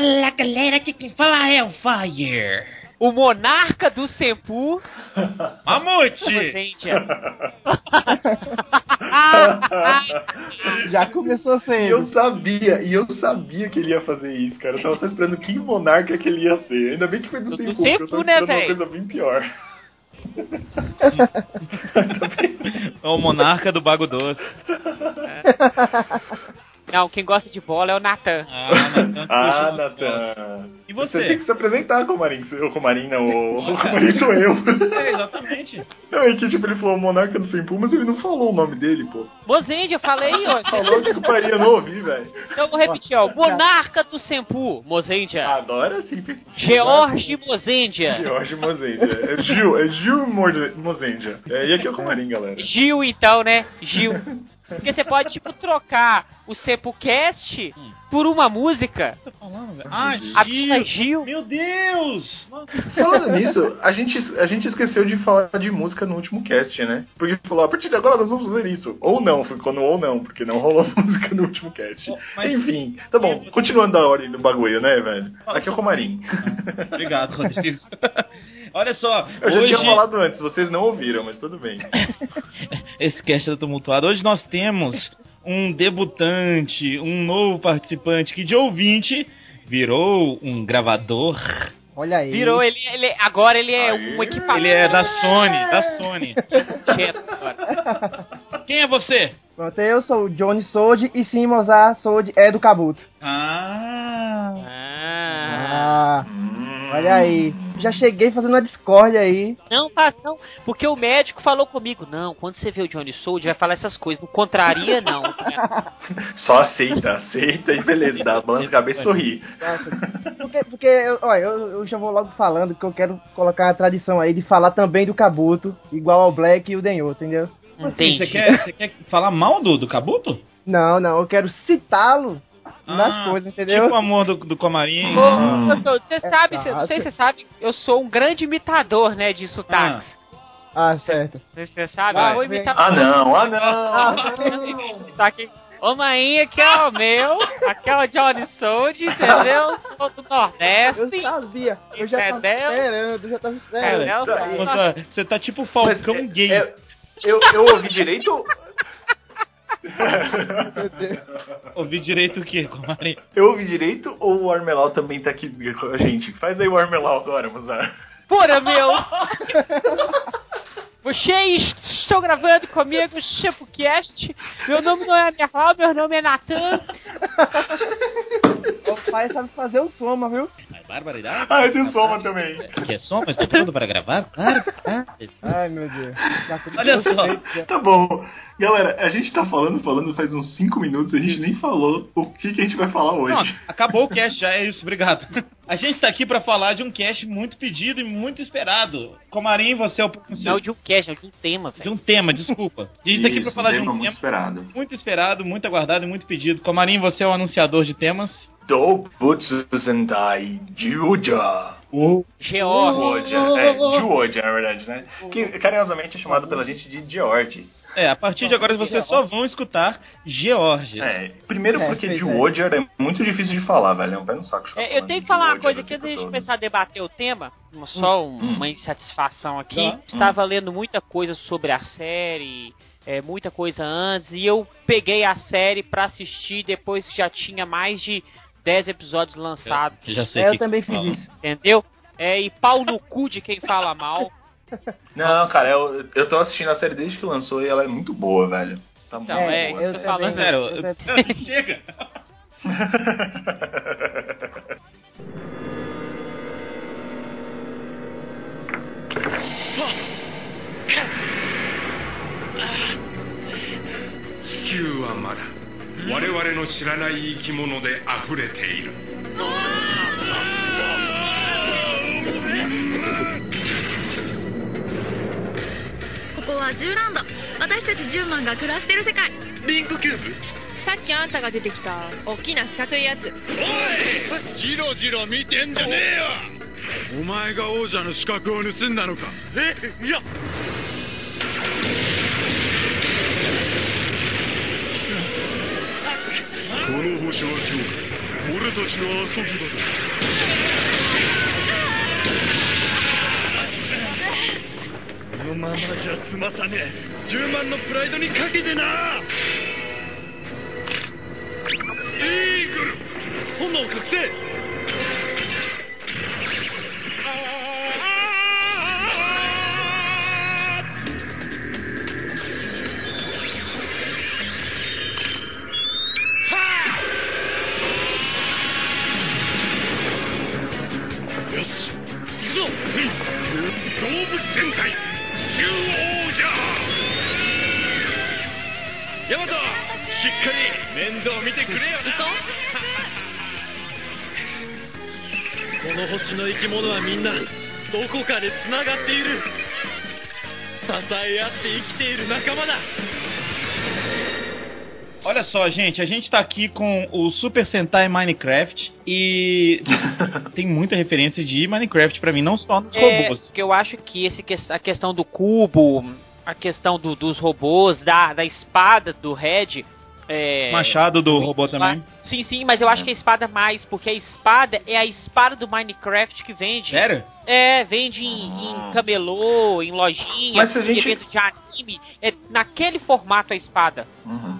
Fala galera, aqui quem fala é o Fire. O monarca do Sempu. Mamute! Mozêndia. Já começou E sendo. eu sabia, e eu sabia que ele ia fazer isso, cara. Eu tava só esperando que monarca que ele ia ser. Ainda bem que foi do Do Senpu, Senpu, eu tava né, esperando uma véi? coisa bem pior. É o monarca do Bago Doce. Não, quem gosta de bola é o Natan. Ah, Natan. E Você você? tem que se apresentar, Comarim. O Comarim não, o, o Comarim sou eu. É, exatamente. Não, é que tipo, ele falou monarca do Senpu, mas ele não falou o nome dele, pô. Mozêndia, eu falei, ó. Falou que paria, não ouvi, velho. Então eu vou repetir, ó. Monarca do Sempu, Mozêndia. Agora sim. George Mozêndia. George Mozendia. É Gil, é Gil Moze- Mozendia. É, e aqui é o Comarim, galera. Gil, então, né? Gil. Porque você pode, tipo, trocar o Sepulcast por uma música. Falando, velho. Ah, A Gil. Gil. Meu Deus! Falando nisso, a gente, a gente esqueceu de falar de música no último cast, né? Porque falou, a partir de agora nós vamos fazer isso. Ou não, ficou no ou não, porque não rolou música no último cast. Oh, mas- Enfim, tá bom, continuando a ordem do bagulho, né, velho? Aqui é o Comarim. Obrigado, Rodrigo. Olha só, Eu já hoje... tinha falado antes, vocês não ouviram, mas tudo bem. Esse cast tá tumultuado. Hoje nós temos um debutante, um novo participante que de ouvinte virou um gravador. Olha aí. Virou ele, ele agora ele é Aê. um equipamento. Ele é da Sony, da Sony. Quem é você? Pronto, eu sou o Johnny Sold e sim, Mozart Sold é do Kabuto. Ah, Ah. Ah, olha aí. Já cheguei fazendo uma discórdia aí. Não faz não, porque o médico falou comigo, não, quando você vê o Johnny Sold vai falar essas coisas, não contraria não. Só aceita, aceita e beleza, dá balança a cabeça e sorri. Nossa, porque, porque eu, olha, eu, eu já vou logo falando que eu quero colocar a tradição aí de falar também do Kabuto, igual ao Black e o Denho, entendeu? Entendi. você quer, você quer falar mal do, do Kabuto? Não, não, eu quero citá-lo nas Ah, coisas, entendeu? Tipo o amor do, do Comarim. Ô, Hum. professor, você sabe, tá. cê- não sei se você sabe, eu sou um grande imitador, né, de sotaques. Ah, certo. Você você sabe? Vai. eu vou imitar Ah não, ah Ah, não! tá aqui. Ô, mainha, que é o meu, aqui é o Johnny Sold, entendeu? Sou do Eu Nordeste. sabia, eu já tava Entendeu? esperando, eu já tava esperando. Tá, Aí, Você, tá tipo Falcão Mas, é- gay. é- eu, eu ouvi direito? Ouvi direito o quê, Comarim? Eu ouvi direito ou o Armelau também tá aqui com a gente? Faz aí o Armelau agora, Mozart. Porra, meu! Vocês estão gravando comigo o ChapoCast. Meu nome não é Merlau, meu nome é Natan. O pai sabe fazer o soma, viu? Barbaridade. Ah, eu tenho soma também. Que é som, mas tá pronto para gravar? Claro. Ai, meu Deus. Olha só. Tá bom. Galera, a gente tá falando, falando faz uns 5 minutos, a gente nem falou o que, que a gente vai falar hoje. Não, acabou o cast já, é isso, obrigado. A gente tá aqui pra falar de um cast muito pedido e muito esperado. Comarim, você é o Não de um cast, não de um tema, de velho. um tema, desculpa. A gente tá aqui pra falar de tema um muito tema esperado. muito esperado, muito aguardado e muito pedido. Comarim, você é o anunciador de temas. Do Butsuzendai Juja. George. Georgia. É, Georgia, na verdade, né? Que carinhosamente é chamado pela gente de Georges. É, a partir de agora vocês só vão escutar George. É, primeiro É, porque pois é. Georgia é muito difícil de falar, velho. É um pé no saco. É, eu tenho que de falar uma Georgia coisa o aqui antes tempo da gente começar a debater o tema. uma- Só um- Hum. uma insatisfação aqui. Tá. Estava lendo muita coisa sobre a série, é, muita coisa antes, e eu peguei a série pra assistir depois que já tinha mais de 10 episódios lançados. Eu, já sei é, eu também fiz isso. Entendeu? É, e pau no cu de quem fala mal. Não, cara, eu, eu tô assistindo a série desde que lançou e ela é muito boa, velho. Tá então, muito é, boa. Eu, eu falando, sério, chega. 我々の知らない生き物で溢れている。ここはジューランド。私たちジューマンが暮らしてる世界。リンクキューブ？さっきあんたが出てきた大きな四角いやつ。おい！ジロジロ見てんじゃねえよ！お前が王者の資格を盗んだのか？え？いやの星は今日俺たちの遊び場だこのままじゃ済まさねえ。10万のプライドにかけてな。イーグル。炎覚醒よし行くぞ動物戦隊中王者ヤマトしっかり面倒見てくれよ。なこの星の生き物はみんなどこかで繋がっている。支え合って生きている仲間だ。Olha só, gente, a gente tá aqui com o Super Sentai Minecraft. E tem muita referência de Minecraft pra mim, não só nos É, robôs. que eu acho que esse, que- a questão do cubo, a questão do- dos robôs, da, da espada do Red. É, Machado do robô também. Sim, sim, mas eu acho que a espada mais, porque a espada é a espada do Minecraft que vende. Sério? É, vende em, em camelô, em lojinha, em gente- evento de anime. É naquele formato a espada. Uhum.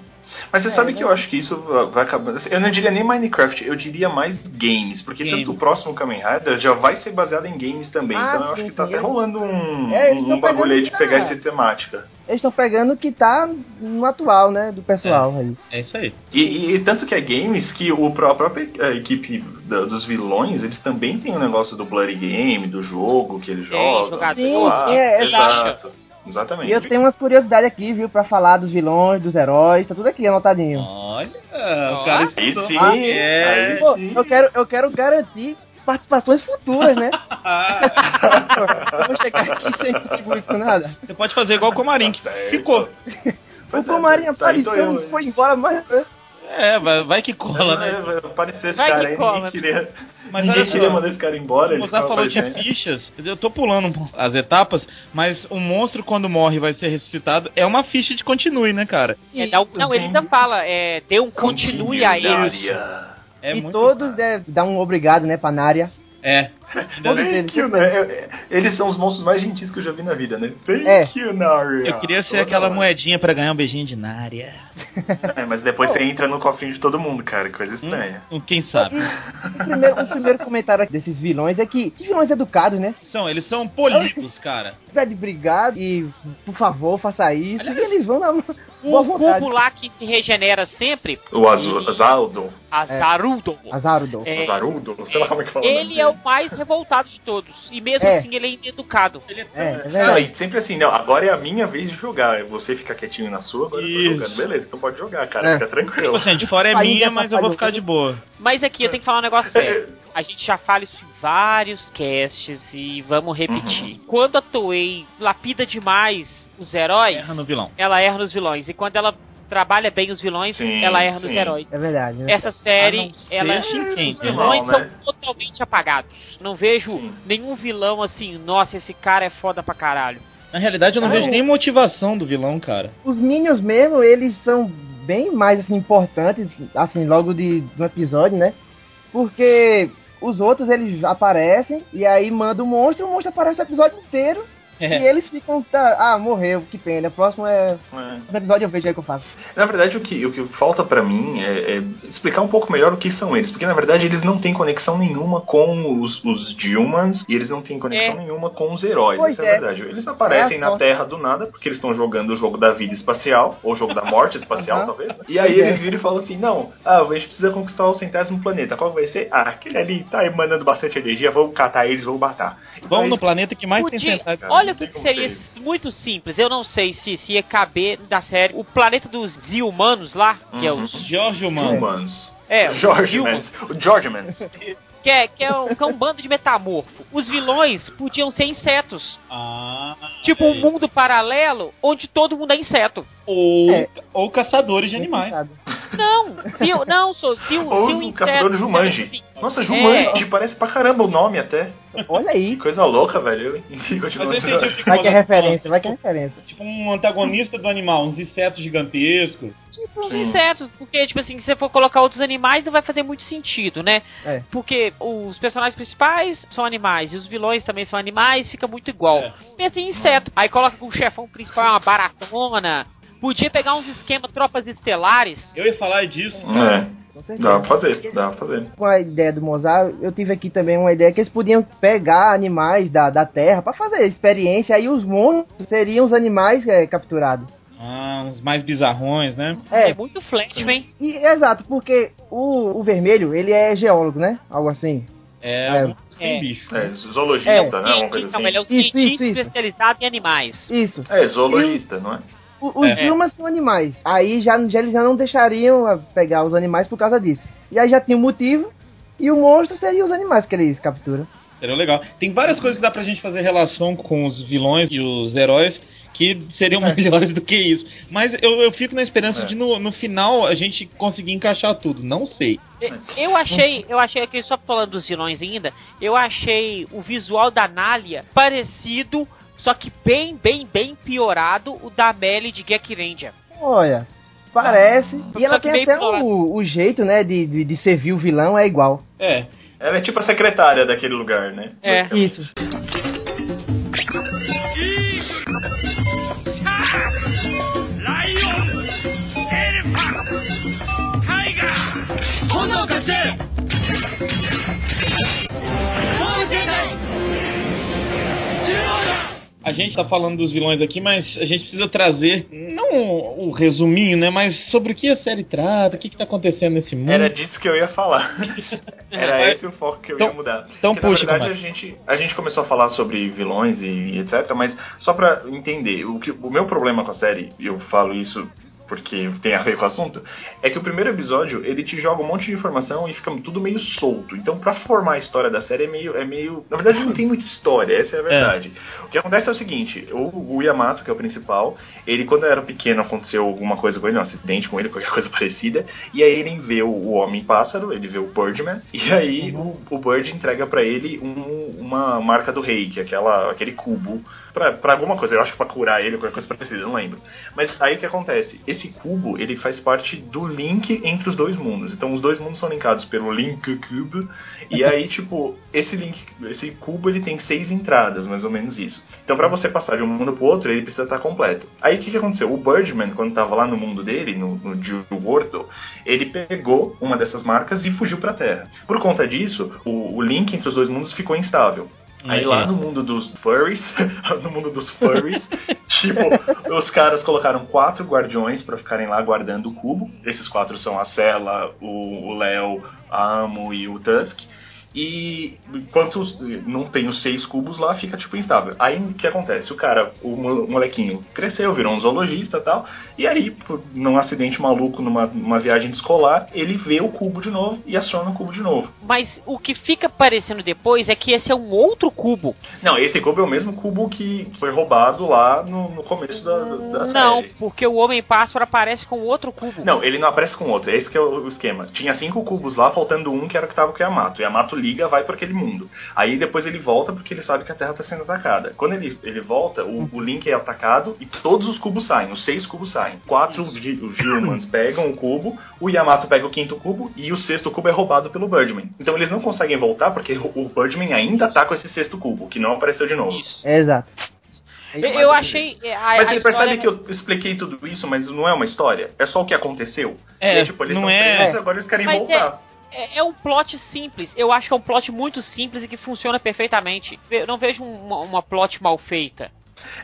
Mas você É, sabe né? que eu acho que isso vai acabar. Eu não diria nem Minecraft, eu diria mais games. Porque Games. tanto o próximo Kamen Rider já vai ser baseado em games também. Ah, então eu acho sim, que tá sim. até rolando um, É, um bagulho aí de pegando pegar essa temática. Eles estão pegando o que tá no atual, né? Do pessoal aí. É isso aí. E, e- e tanto que é games que o, a própria eh, equipe da- dos vilões, eles também tem o negócio do Bloody Game, do jogo que eles jogam. sei lá. Sim, é, exato. Exatamente. E eu tenho umas curiosidades aqui, viu? Pra falar dos vilões, dos heróis, tá tudo aqui anotadinho. Olha, o cara Aí sim, Ah, aí é. Pô, sim. eu quero, eu quero garantir participações futuras, né? vou chegar aqui sem contribuir com nada. Você pode fazer igual o Comarim, que Tá ficou. O Comarim Tá, aí tô apareceu eu. e foi embora, mas... É, vai, vai que cola, né? Vai aparecer esse Vai cara que aí, cola. ninguém queria, Mas ninguém queria só. mandar esse cara embora. O ele Mozart falou de fichas. Eu tô pulando as etapas, mas o monstro, quando morre e vai ser ressuscitado, é uma ficha de continue, né, cara? É, dá um- não, ele ainda fala, é, dê um continue a eles. É e muito. todos devem dar um obrigado, né, pra Nária. É. Thank eles. you, né? É- é- Eles são os monstros mais gentis que eu já vi na vida, né? Thank É. you, Naria. Eu queria ser Toda aquela hora. moedinha pra ganhar um beijinho de Nária. É, mas depois você entra no cofrinho de todo mundo, cara. Coisa estranha. Hum, Quem sabe? O primeiro, o primeiro comentário aqui desses vilões é que, que vilões educados, né? São, eles são políticos, cara. Pede obrigado e, por favor, faça isso. E eles vão na O cubo lá que se regenera sempre, O Azaldo, Azarudo. Azarudo. É, Azarudo, sei lá como é que fala. ele é o mais revoltado de todos. E mesmo É. assim ele é ineducado. Ele é É, é e sempre assim, não, agora é a minha vez de jogar. Você fica quietinho na sua, agora eu tô Isso. jogando. Beleza, então pode jogar, cara. É. Fica tranquilo. Tipo assim, de fora é Aí minha, já mas eu vou ficar de boa. Mas aqui eu tenho que falar um negócio sério. A gente já fala isso em vários casts e vamos repetir. Uhum. Quando a Toei lapida demais os heróis, Erra no vilão. ela erra nos vilões. E quando ela trabalha bem os vilões, Sim, ela erra nos sim. heróis. É verdade, né? Essa série, ela os né? vilões Normal, são né? totalmente apagados. Não vejo Sim. nenhum vilão assim, nossa, esse cara é foda pra caralho. Na realidade, eu não Ah, vejo é. nem motivação do vilão, cara. Os Minions mesmo, eles são bem mais assim, importantes, assim, logo de, do episódio, né? Porque os outros eles aparecem e aí manda o monstro, o monstro aparece o episódio inteiro e É. eles ficam, tá, ah, morreu, que pena. O próximo é. É. No episódio eu vejo aí o que eu faço. Na verdade, o que, o que falta pra mim é, é explicar um pouco melhor o que são eles. Porque, na verdade, eles não têm conexão nenhuma com os, os Dilmans e eles não têm conexão É. nenhuma com os heróis. Pois Essa é a é. verdade. Eles aparecem É na. Terra do nada, porque eles estão jogando o jogo da vida espacial, ou o jogo da morte espacial, Aham. talvez. E aí eles é. viram e falam assim: não, ah, a gente precisa conquistar o centésimo planeta. Qual vai ser? Ah, aquele ali tá emanando bastante energia, vamos catar eles, vamos matar. Então, Vamos no planeta que mais tem Podia- cara, Olha não o que, que seria ser muito simples. Eu não sei se, se ia caber da série. O planeta dos Zilmanos lá, que é Uhum. os. George Mano. Humans. É, os George Zilmans. Mans. O George. Que é, que, é um, que é um bando de metamorfo. Os vilões podiam ser insetos. Ah, Tipo um mundo paralelo onde todo mundo é inseto. ou, É. ou caçadores de animais. Não, se eu, não, sou, se, o- Ou se o um caçador de Jumanji. assim, Nossa, Jumanji, parece pra caramba o nome até. Olha aí. Que coisa louca, velho. Eu Mas esse fica Vai que é referência, vai que é referência. Tipo um antagonista do animal, uns insetos gigantescos. Tipo uns Sim. insetos, porque, tipo assim, se você for colocar outros animais, não vai fazer muito sentido, né? É. Porque os personagens principais são animais e os vilões também são animais, fica muito igual. É. Pensa em inseto. Aí coloca que o chefão principal é uma baratona. Podia pegar uns esquemas tropas estelares. Eu ia falar disso. É, Com certeza. dá pra fazer, dá pra fazer. Com a ideia do Mozart, eu tive aqui também uma ideia que eles podiam pegar animais da, da Terra pra fazer experiência, aí os monstros seriam os animais é, capturados. Ah, uns mais bizarrões, né? É, É, muito flat, hein? e, exato, porque o, o vermelho, ele é geólogo, né? Algo assim. É, É. É. bicho. É, zoologista, É. né? Uma coisa Então, ele é assim. o Isso, cientista isso, isso. especializado em animais. Isso. É, zoologista, não é? O- Os É. Dilmas são animais. Aí já, já eles já não deixariam pegar os animais por causa disso. E aí já tinha um motivo. E o monstro seria os animais que eles capturam. Seria legal. Tem várias coisas que dá pra gente fazer relação com os vilões e os heróis que seriam É. melhores do que isso. Mas eu, eu fico na esperança É. de no, no final a gente conseguir encaixar tudo. Não sei. E- Eu achei, eu achei aqui, só falando dos vilões ainda, eu achei o visual da Nália parecido, só que bem, bem, bem piorado o da Melly de Gek Ranger. Olha, parece. E ela Só que tem até o, o jeito, né, de, de, de servir o vilão é igual. É. Ela é tipo a secretária daquele lugar, né? É. Isso. A gente tá falando dos vilões aqui, mas a gente precisa trazer, não o resuminho, né? Mas sobre o que a série trata, o que, que tá acontecendo nesse mundo. Era disso que eu ia falar. Era esse o foco que eu Então- ia mudar. então Porque, puxa, na verdade, a gente, a gente começou a falar sobre vilões e etc, mas só pra entender, o, que, o meu problema com a série, e eu falo isso porque tem a ver com o assunto, é que o primeiro episódio, ele te joga um monte de informação e fica tudo meio solto. Então, pra formar a história da série é meio... É meio na verdade, não tem muita história, essa é a verdade. O que acontece é o seguinte, o, o Yamato, que é o principal, ele, quando era pequeno, aconteceu alguma coisa com ele, um acidente com ele, qualquer coisa parecida, e aí ele vê o, Homem-Pássaro, ele vê o Birdman, e aí o, o Bird entrega pra ele um- uma marca do rei, que é aquela, aquele cubo, pra, pra alguma coisa, eu acho que pra curar ele, qualquer coisa parecida, não lembro. Mas aí o que acontece? Esse cubo, ele faz parte do link entre os dois mundos. Então os dois mundos são linkados pelo Link Cube. E aí, tipo, esse link, esse cubo, ele tem seis entradas, mais ou menos isso. Então pra você passar de um mundo pro outro, ele precisa estar completo. Aí o que, que aconteceu? O Birdman, quando tava lá no mundo dele, no, no Gil Gordo, ele pegou uma dessas marcas e fugiu pra Terra. Por conta disso, o, o link entre os dois mundos ficou instável. Aí lá no mundo dos furries, no mundo dos furries, tipo, os caras colocaram quatro guardiões pra ficarem lá guardando o cubo. Esses quatro são a Cela, o o Léo, a Amo e o Tusk. E enquanto não tem os seis cubos lá, fica tipo instável. Aí o que acontece? O cara, o mo- molequinho cresceu, virou um zoologista e tal. E aí, por, num acidente maluco, numa, viagem escolar, ele vê o cubo de novo e aciona o cubo de novo. Mas o que fica parecendo depois é que esse é um outro cubo. Não, esse cubo é o mesmo cubo que foi roubado lá no, no começo da, da Não, série. porque o Homem-Pássaro aparece com outro cubo. Não, ele não aparece com outro, esse que é o, esquema. Tinha cinco cubos lá, faltando um que era o que tava com o Yamato. Yamato liga, vai para aquele mundo. Aí depois ele volta porque ele sabe que a Terra tá sendo atacada. Quando ele, ele volta, o, o Link é atacado e todos os cubos saem, os seis cubos saem. Quatro os Gilmans pegam o cubo, o Yamato pega o quinto cubo e o sexto cubo é roubado pelo Birdman. Então eles não conseguem voltar porque o, Birdman ainda tá com esse sexto cubo, que não apareceu de novo. Isso. É, exato. Eu, eu achei. é, A, Mas a você percebe que eu expliquei tudo isso, mas não é uma história? É só o que aconteceu? É, e tipo, eles não estão é- presos, agora eles querem Mas voltar. É, é um plot simples. Eu acho que é um plot muito simples e que funciona perfeitamente. Eu não vejo uma, uma plot mal feita.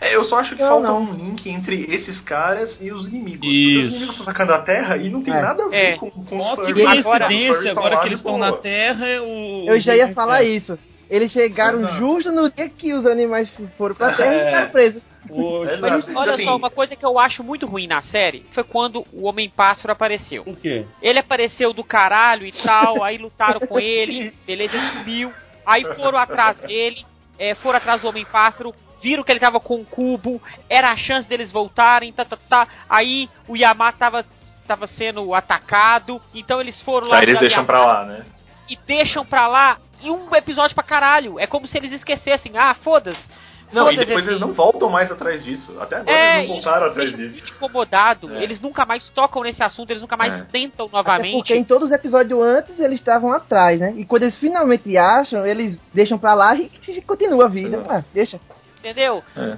É, eu só acho que Não, falta não. um link entre esses caras e os inimigos. Porque Isso. os inimigos estão atacando a Terra e não tem É. nada a ver É. com, com os que furries. Agora- agora que eles estão na Terra, o. Eu já ia falar isso. Eles chegaram Exato. justo no dia que os animais foram pra terra e É. ficaram presos. Exato. Mas olha Assim, só, uma coisa que eu acho muito ruim na série foi quando o Homem-Pássaro apareceu. O quê? Ele apareceu do caralho e tal, aí lutaram com ele, beleza, ele subiu. Aí foram atrás dele, é, foram atrás do Homem-Pássaro, viram que ele tava com um cubo, era a chance deles voltarem, tá, tá, tá. Aí o Yamato tava, tava sendo atacado, então eles foram lá. Aí eles deixam pra Yamato. lá, né? e deixam pra lá e um episódio pra caralho. É como se eles esquecessem. Ah, foda-se. Não, e depois esse- eles não voltam mais atrás disso. Até agora É, eles não voltaram atrás disso. muito incomodado. É. Eles nunca mais tocam nesse assunto, eles nunca mais É. tentam Até novamente. porque em todos os episódios antes eles estavam atrás, né? E quando eles finalmente acham, eles deixam pra lá e, e continua a vida. Ah, deixa. Entendeu? É,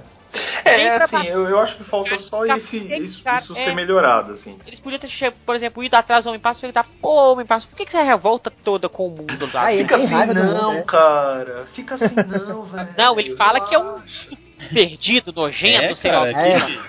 é assim, eu, eu acho que falta só esse, isso, cara- isso é. ser melhorado, assim. Eles podiam ter, por exemplo, ido atrás do Homem Passo e perguntar, pô, Homem Passo, por que, que você revolta toda com o mundo lá? Ah, Fica assim não, mundo, né? cara. Fica assim não, velho. Não, ele fala que é um perdido, nojento, É, sei lá. cara, É. que-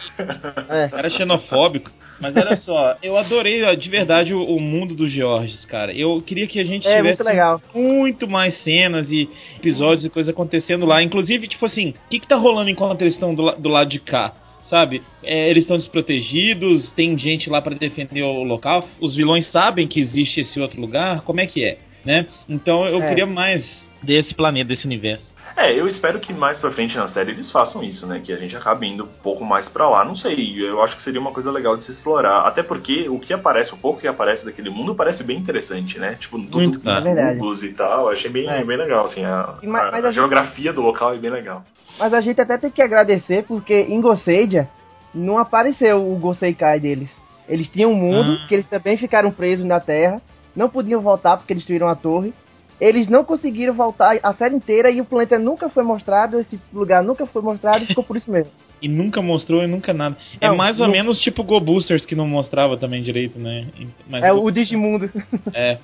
É. Cara xenofóbico. Mas olha só, eu adorei de verdade o, o mundo dos Georges, cara. Eu queria que a gente É, tivesse muito muito mais cenas e episódios e coisas acontecendo lá. Inclusive, tipo assim, o que, que tá rolando enquanto eles estão do, do lado de cá? Sabe? É, eles estão desprotegidos, tem gente lá pra defender o local. Os vilões sabem que existe esse outro lugar. Como é que é? Né? Então eu É. queria mais desse planeta, desse universo. É, eu espero que mais pra frente na série eles façam isso, né? Que a gente acabe indo um pouco mais pra lá. Não sei, eu acho que seria uma coisa legal de se explorar. Até porque o que aparece, o pouco que aparece daquele mundo parece bem interessante, né? Tipo, tudo Muito. É verdade. e tal. Eu achei bem, É. bem legal, assim. A, ma- a- mas a a gente- geografia do local é bem legal. Mas a gente até tem que agradecer porque em Goseidia não apareceu o Goseikai deles. Eles tinham um mundo Ah. que eles também ficaram presos na Terra, não podiam voltar porque destruíram a torre. Eles não conseguiram voltar a série inteira e o planeta nunca foi mostrado, esse lugar nunca foi mostrado e ficou por isso mesmo. E nunca mostrou e nunca nada. é Não, mais ou não- menos tipo Go Boosters que não mostrava também direito, né? Mas É o Digimundo. é.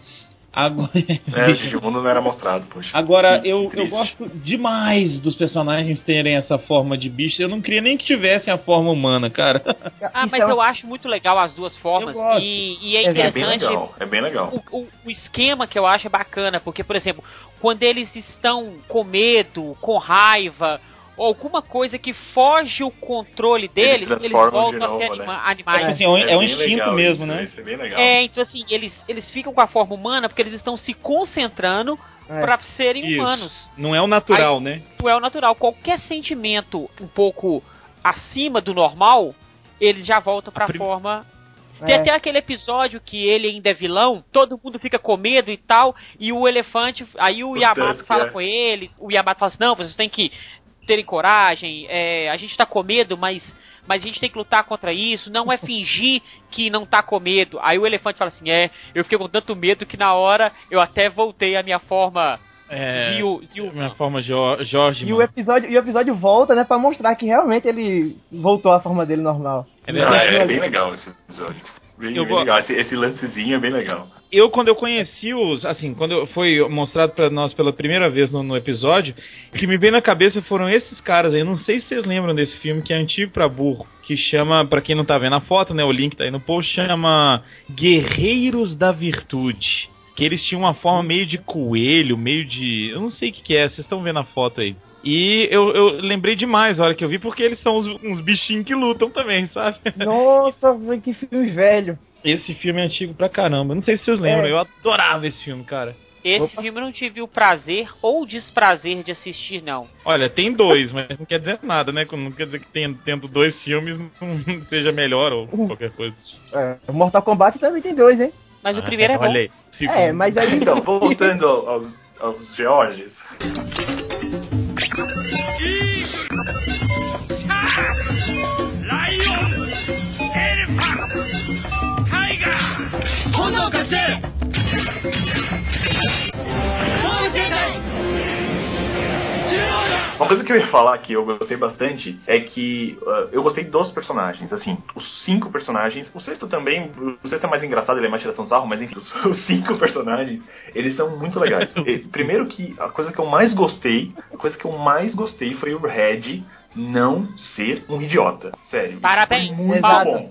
Agora, É, o Digimundo não era mostrado, poxa. Agora, Que eu, eu gosto demais dos personagens terem essa forma de bicho. Eu não queria nem que tivessem a forma humana, cara. Ah, Isso mas é eu acho muito legal as duas formas. E, e é É É bem interessante legal, é bem legal. o, o- o esquema que eu acho é bacana, porque, por exemplo, quando eles estão com medo, com raiva, ou alguma coisa que foge o controle deles, eles, transformam voltam de a ser novo, anima- né? animais. Tipo assim, é um, é um bem instinto mesmo, isso, né? Isso é bem legal. É, então assim, eles, eles ficam com a forma humana porque eles estão se concentrando É. pra serem Isso. humanos. Não é o natural, né? Não é o natural. Qualquer sentimento um pouco acima do normal, eles já voltam pra Prim- forma Tem É. até aquele episódio que ele ainda é vilão, todo mundo fica com medo e tal, e o elefante, aí o, Yamato fala é. com eles, o Yamato fala assim, não, vocês têm que terem coragem, é, a gente tá com medo, mas, mas a gente tem que lutar contra isso, não é fingir que não tá com medo. Aí o elefante fala assim, é, eu fiquei com tanto medo que na hora eu até voltei à minha forma É. Minha forma Jo- Jorge. E o episódio, e o episódio volta, né, pra mostrar que realmente ele voltou à forma dele normal. É é, é bem legal esse episódio. Bem, Eu bem legal. Esse, esse lancezinho é bem legal. eu quando eu conheci os, assim, quando eu- foi mostrado pra nós pela primeira vez no, no episódio, o que me veio na cabeça foram esses caras aí. Eu não sei se vocês lembram desse filme que é antigo pra burro, que chama, pra quem não tá vendo a foto, né, o link tá aí no post, chama Guerreiros da Virtude. Que eles tinham uma forma meio de coelho, meio de, eu não sei o que, que é. Vocês estão vendo a foto aí? E eu, eu lembrei demais a hora que eu vi, porque eles são uns, uns bichinhos que lutam também, sabe? Nossa, que filme velho. Esse filme é antigo pra caramba. Não sei se vocês lembram, É. eu adorava esse filme, cara. Esse Opa. filme eu não tive o prazer ou desprazer de assistir, não. Olha, tem dois, mas não quer dizer nada, né? Não quer dizer que tenha, tendo dois filmes não seja melhor ou qualquer coisa. É, o Mortal Kombat também tem dois, hein? Mas o primeiro é bom. Ah, Olha aí. segundo. É, mas aí. Então, voltando ao- aos, aos Georges. ほのかせ！Uma coisa que eu ia falar que eu gostei bastante é que uh, eu gostei dos personagens, assim, os cinco personagens, o sexto também, o sexto é mais engraçado, ele é mais tiração de sarro, mas enfim, os, os cinco personagens, eles são muito legais. E, Primeiro que a coisa que eu mais gostei, a coisa que eu mais gostei foi o Red não ser um idiota, sério. Parabéns, foi muito exato. bom.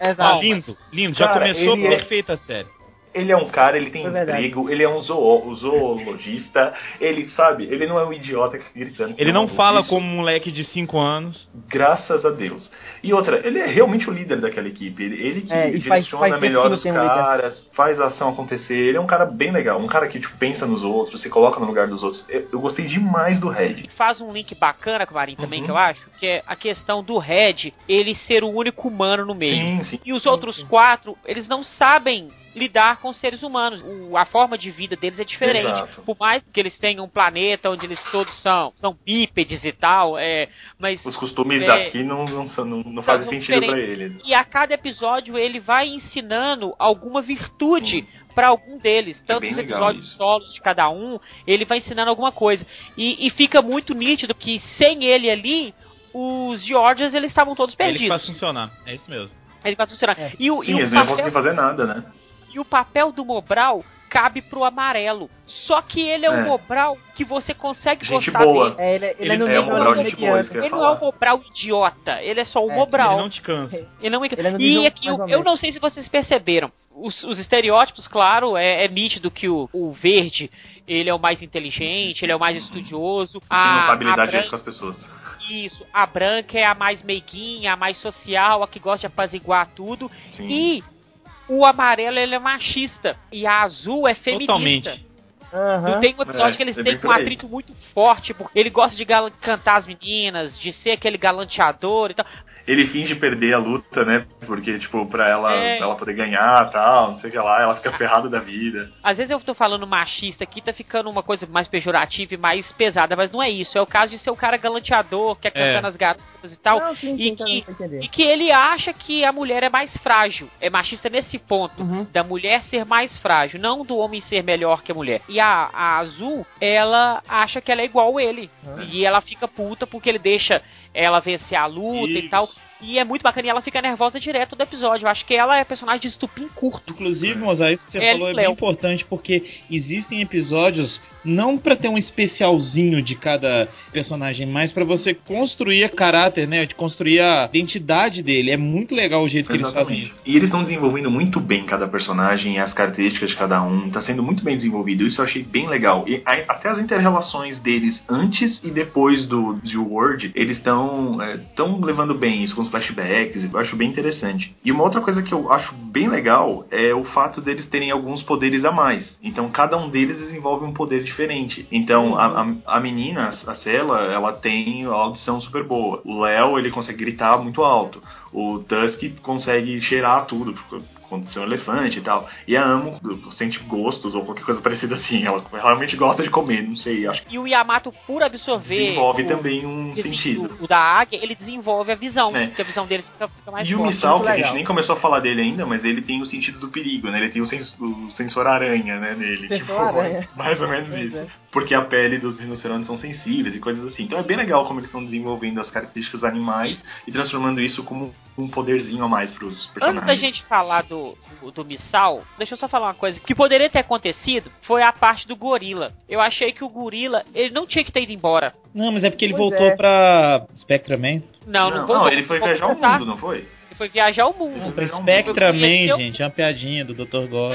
Exato. lindo, lindo. Já Cara, começou é- perfeita a série. Ele é um cara, ele tem É emprego, ele é um zoo, zoologista, ele sabe, ele não é um idiota que fica gritando. Ele não fala Isso, como um moleque de 5 anos. Graças a Deus. E outra, ele é realmente o líder daquela equipe. Ele, ele que É, faz- direciona faz tempo melhor os tem um caras, faz a ação acontecer. Ele é um cara bem legal, um cara que tipo, pensa nos outros, se coloca no lugar dos outros. Eu, eu gostei demais do Red. faz um link bacana com o Marinho também, Uhum. que eu acho, que é a questão do Red, ele ser o único humano no meio. Sim, sim. E os outros quatro, eles não sabem lidar com seres humanos. O- a forma de vida deles é diferente. Exato. Por mais que eles tenham um planeta onde eles todos são, são bípedes e tal, é, mas Os costumes É. daqui não, não, são- não, não fazem sentido pra diferentes. eles. E a cada episódio ele vai ensinando alguma virtude pra algum deles. Tanto bem os episódios isso. solos de cada um, ele vai ensinando alguma coisa. E, e fica muito nítido que sem ele ali, os Georgians eles estavam todos É ele perdidos. faz funcionar. É isso mesmo. Ele faz funcionar. É. E, o, Sim, e, eles o não iam papel, conseguir fazer nada, né? E o papel do Mobral cabe pro amarelo. Só que ele é, um É. Mobral que você consegue Gente gostar boa. dele. É, ele, ele, Ele é no é um Mobral gente boa, Ele não é um falar. Mobral idiota, ele é só um É, Mobral. Ele não te cansa. Ele não me- Ele é E aqui, eu, eu não sei se vocês perceberam. Os, os estereótipos, claro, é, é nítido que o, o verde, ele é o mais inteligente, ele é o mais estudioso. A, não sabe lidar direito com as pessoas. Isso, a branca é a mais meiguinha, a mais social, a que gosta de apaziguar tudo. Sim. E o amarelo, ele é machista. E a azul é feminista. Totalmente. Aham. Não tem um episódio É, que eles é têm um atrito muito forte, porque ele gosta de gal- cantar as meninas, de ser aquele galanteador e tal. Ele finge perder a luta, né? Porque, tipo, pra ela, É. pra ela poder ganhar tal, não sei o que lá, ela fica ferrada da vida. Às vezes eu tô falando machista aqui, tá ficando uma coisa mais pejorativa e mais pesada, mas não é isso. É o caso de ser o cara galanteador, que é cantando É. as garotas e tal. Não, sim, sim, e, tá, que, e que ele acha que a mulher é mais frágil. É machista nesse ponto. Uhum. Da mulher ser mais frágil, não do homem ser melhor que a mulher. E a, a Azul, ela acha que ela é igual ele. Ah. E ela fica puta porque ele deixa ela vencer a luta e Isso. tal. E é muito bacana e ela fica nervosa direto do episódio. Eu acho que ela é personagem de estupim curto. Inclusive, Mosaico, que você É, falou é Léo. bem importante porque existem episódios não pra ter um especialzinho de cada personagem, mas pra você construir a caráter, né, de construir a identidade dele. É muito legal o jeito que eles fazem isso. E eles estão desenvolvendo muito bem cada personagem e as características de cada um. Tá sendo muito bem desenvolvido. Isso eu achei bem legal. E até as inter-relações deles antes e depois do de Word, eles estão estão levando bem isso com os flashbacks. Eu acho bem interessante. E uma outra coisa que eu acho bem legal é o fato deles terem alguns poderes a mais. Então cada um deles desenvolve um poder diferente. Então a, a, a menina, a Cela, ela tem audição super boa. O Léo, ele consegue gritar muito alto. O Tusk consegue cheirar tudo, quando ser um elefante e tal. E a Amo sente gostos ou qualquer coisa parecida assim. Ela realmente gosta de comer, não sei. Acho que E o Yamato, por absorver. desenvolve o- também um esse- sentido. O, o da águia, ele desenvolve a visão. É. Porque a visão dele fica, fica mais E o. Missal, que a gente nem começou a falar dele ainda, mas ele tem o sentido do perigo, né? Ele tem o, sens o sensor aranha, né, nele. Tipo, aranha. mais ou menos isso. é. Porque a pele dos rinocerontes são sensíveis e coisas assim. Então é bem legal como eles estão desenvolvendo as características animais e transformando isso como um poderzinho a mais pros personagens. Antes da gente falar do, do, do Missal, deixa eu só falar uma coisa. que poderia ter acontecido foi a parte do gorila. Eu achei que o gorila, ele não tinha que ter ido embora. Não, mas é porque ele Pois voltou é. pra Spectra Man. Não, não, não, voltou, ele foi viajar o pra mundo, não foi? Ele foi viajar o mundo. Ele Pra Viajar o Spectra. Man, gente, é uma piadinha do Dr. Gore.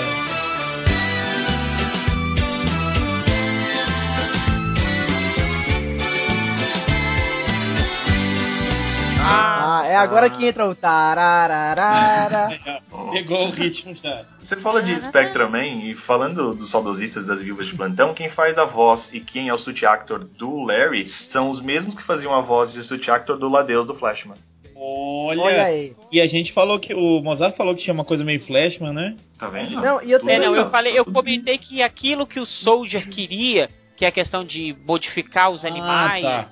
Agora que entra o tarararara. Pegou o ritmo já. Você fala de Spectra Man e falando dos saudosistas das viúvas de plantão, quem faz a voz e quem é o suit actor do Larry são os mesmos que faziam a voz de suit actor do Ladeus do Flashman. Olha, Olha aí. e a gente falou que o Mozart falou que tinha uma coisa meio Flashman, né? Tá vendo? Não, e eu É, não, eu falei, eu comentei que aquilo que o Soldier queria, que é a questão de modificar os animais Ah, tá.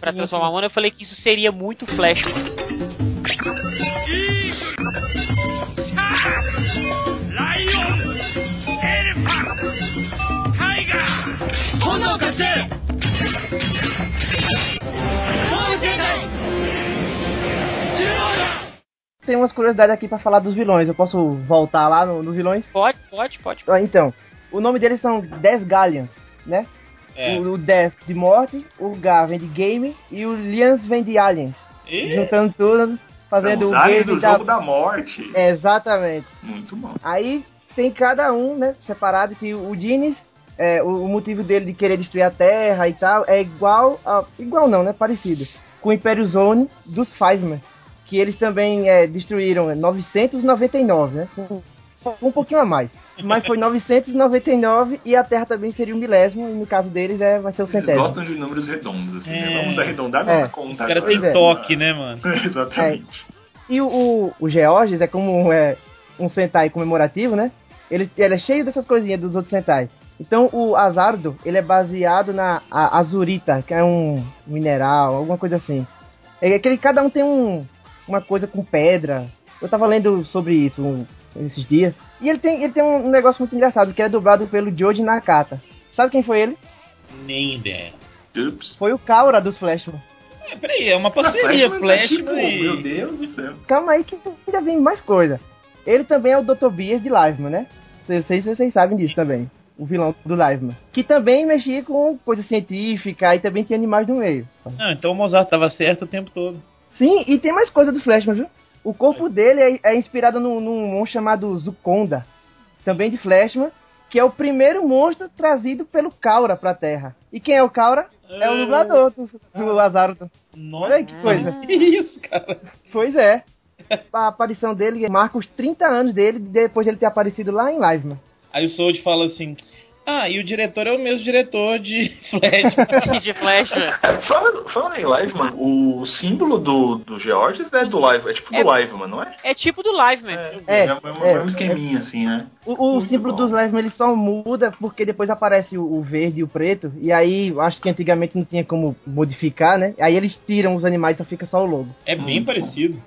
pra transformar humano, eu falei que isso seria muito Flash. Tem umas curiosidades aqui pra falar dos vilões. Eu posso voltar lá no, no vilões? Pode, pode, pode. Ah, Então, o nome deles são 10 Galleons, né? É. O, o 10 de morte, o G vem de game e o Lians vem de aliens. E Juntando tudo, fazendo o game do da... jogo da morte. É, Exatamente. Muito bom. Aí tem cada um, né, separado, que o Dines, é, o, o motivo dele de querer destruir a Terra e tal, é igual a... Igual não, né, parecido. Com o Império Zone dos Fiveman, que eles também é, destruíram é, 999, né, com, com um pouquinho a mais. Mas foi 999 e a Terra também seria o milésimo, e no caso deles é, vai ser o Eles centésimo. gostam de números redondos, assim, É. né? Vamos arredondar É. nossa conta. os caras agora. têm é. toque, né, mano? Exatamente. E o, o, o Georges é como é, um Sentai comemorativo, né? Ele, ele é cheio dessas coisinhas dos outros Sentai. Então o Azardo, ele é baseado na a- Azurita, que é um mineral, alguma coisa assim. É que ele- cada um tem um, uma coisa com pedra. Eu tava lendo sobre isso um- esses dias. E ele tem, ele tem um negócio muito engraçado, que é dublado pelo Joji Nakata. Sabe quem foi ele? Nem ideia. Ups. Foi o Kaura dos Flashman. É, peraí, é uma parceria, Flashman, Flash tipo, e... Meu Deus do céu. Calma aí que ainda vem mais coisa. Ele também é o Dr. Bias de Liveman, né? Eu sei se vocês sabem disso também. O vilão do Liveman. Que também mexia com coisa científica e também tinha animais no meio. Não, então o Mozart tava certo o tempo todo. Sim, e tem mais coisa do Flashman, viu? O corpo dele é, é inspirado num, num monstro chamado Zukonda, também de Flashman, que é o primeiro monstro trazido pelo Kaura pra Terra. E quem é o Kaura? É o dublador do, do. Nossa, Olha que coisa. que isso, cara? Pois é. A aparição dele marca os 30 anos dele, depois de ele ter aparecido lá em Liveman. Aí o Sold fala assim: Ah, e o diretor é o mesmo diretor de Flash. de Flash, né? Falando, falando em live, mano, o símbolo do, do Georges é do live, é tipo do É- live, mano, não é? É tipo do Live, man. É, É, é, um- é. é um esqueminha assim, né? O, o símbolo bom. dos Liveman ele só muda porque depois aparece o, o verde e o preto. E aí, eu acho que antigamente não tinha como modificar, né? Aí eles tiram os animais e só fica só o logo. É bem parecido.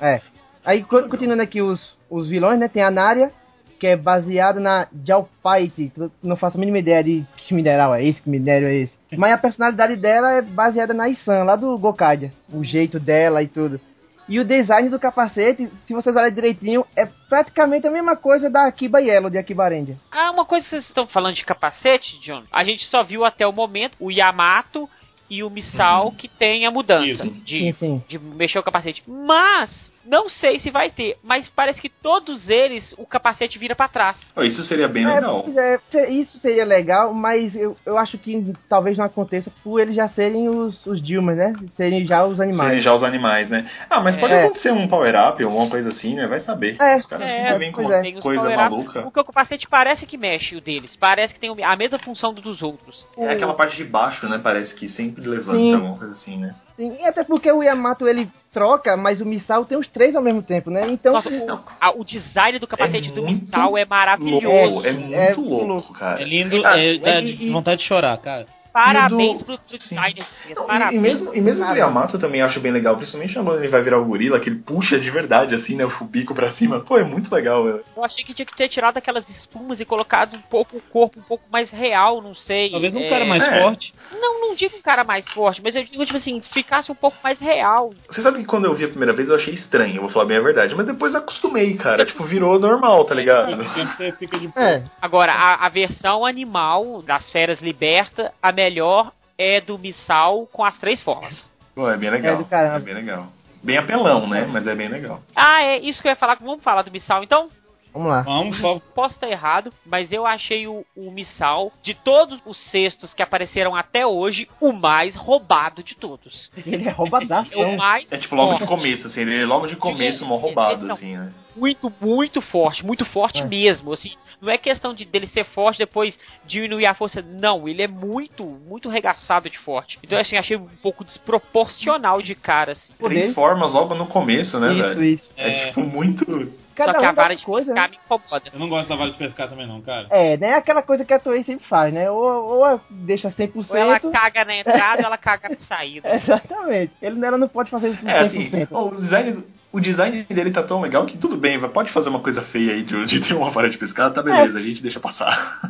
É. É. Aí, co- continuando aqui os, os vilões, né? Tem a Narya, que é baseado na Jalpaite. eu Não faço a mínima ideia de que mineral é esse, que minério é esse. Mas a personalidade dela é baseada na Isan, lá do Gokadia. O jeito dela e tudo. E o design do capacete, se vocês olharem direitinho, é praticamente a mesma coisa da Akiba Yellow, de Akiba Ranger. Ah, uma coisa que vocês estão falando de capacete, John. A gente só viu até o momento o Yamato e o Misal que tem a mudança Isso. Sim, de, sim. de mexer o capacete. Mas, não sei se vai ter, mas parece que todos eles o capacete vira pra trás. Isso seria bem É, legal. é, isso seria legal, mas eu, eu acho que talvez não aconteça por eles já serem os, os Dilmas, né? Serem já os animais. Serem já os animais, né? Ah, mas pode É. acontecer um power-up, alguma coisa assim, né? Vai saber. É, Os caras é, sempre vêm com é. Coisa maluca. Porque o capacete parece que mexe o deles. Parece que tem a mesma função do dos outros. É aquela parte de baixo, né? Parece que sempre levanta, Sim. alguma coisa assim, né? Sim, e até porque o Yamato ele troca, mas o Misal tem os três ao mesmo tempo, né? Então. Nossa, o, a- o design do capacete É do muito Misal é maravilhoso. Louco, é muito é louco, louco. cara. É lindo, Ah, é, dá e- de e- vontade de chorar, cara. Parabéns do- pro, pro Sim. design. Não, e- Parabéns. e, mesmo, e mesmo o. Yamato eu também acho bem legal, principalmente quando ele vai virar o gorila, que ele puxa de verdade, assim, né? O bico pra cima. Pô, é muito legal, velho. Eu achei que tinha que ter tirado aquelas espumas e colocado um pouco o corpo um pouco mais real, não sei. Talvez um É, cara mais É. forte. Não, não digo um cara mais forte, mas eu digo, tipo assim, ficasse um pouco mais real. Você sabe que quando eu vi a primeira vez eu achei estranho, eu vou falar bem a verdade, mas depois acostumei, cara. Tipo, virou normal, tá ligado? Você fica de É, Agora, a, a versão animal das feras liberta, a melhor é do Missal com as três formas. Pô, é bem legal. É do caramba. É bem legal. Bem apelão, né? Mas é bem legal. Ah, é isso que eu ia falar. Vamos falar do Missal então? Vamos lá. Vamos, favor. Posso estar errado, mas eu achei o, o Missal, de todos os cestos que apareceram até hoje, o mais roubado de todos. Ele é roubadaço. É o mais É tipo logo de forte. começo, assim, ele é logo de começo mó roubado, assim, né? muito, muito forte, muito forte É. mesmo, assim, não é questão de dele ser forte depois diminuir a força, não, ele é muito, muito regaçado de forte. Então assim, achei um pouco desproporcional de cara, assim. Três formas logo no começo, né, Isso, velho? isso. É, É. tipo muito. Cada Só que um a vara de coisa, pescar né? me incomoda. Eu não gosto da vara de pescar também não, cara. É, né? Aquela coisa que a Toei sempre faz, né? Ou, ou deixa 100%. Ou ela caga na entrada ou ela caga na saída. Exatamente. Ele, ela não pode fazer isso É, assim, 100%. o design, do- o design dele tá tão legal que tudo bem, vai- pode fazer uma coisa feia aí de, de ter uma vara de pescada, tá beleza, a gente deixa passar.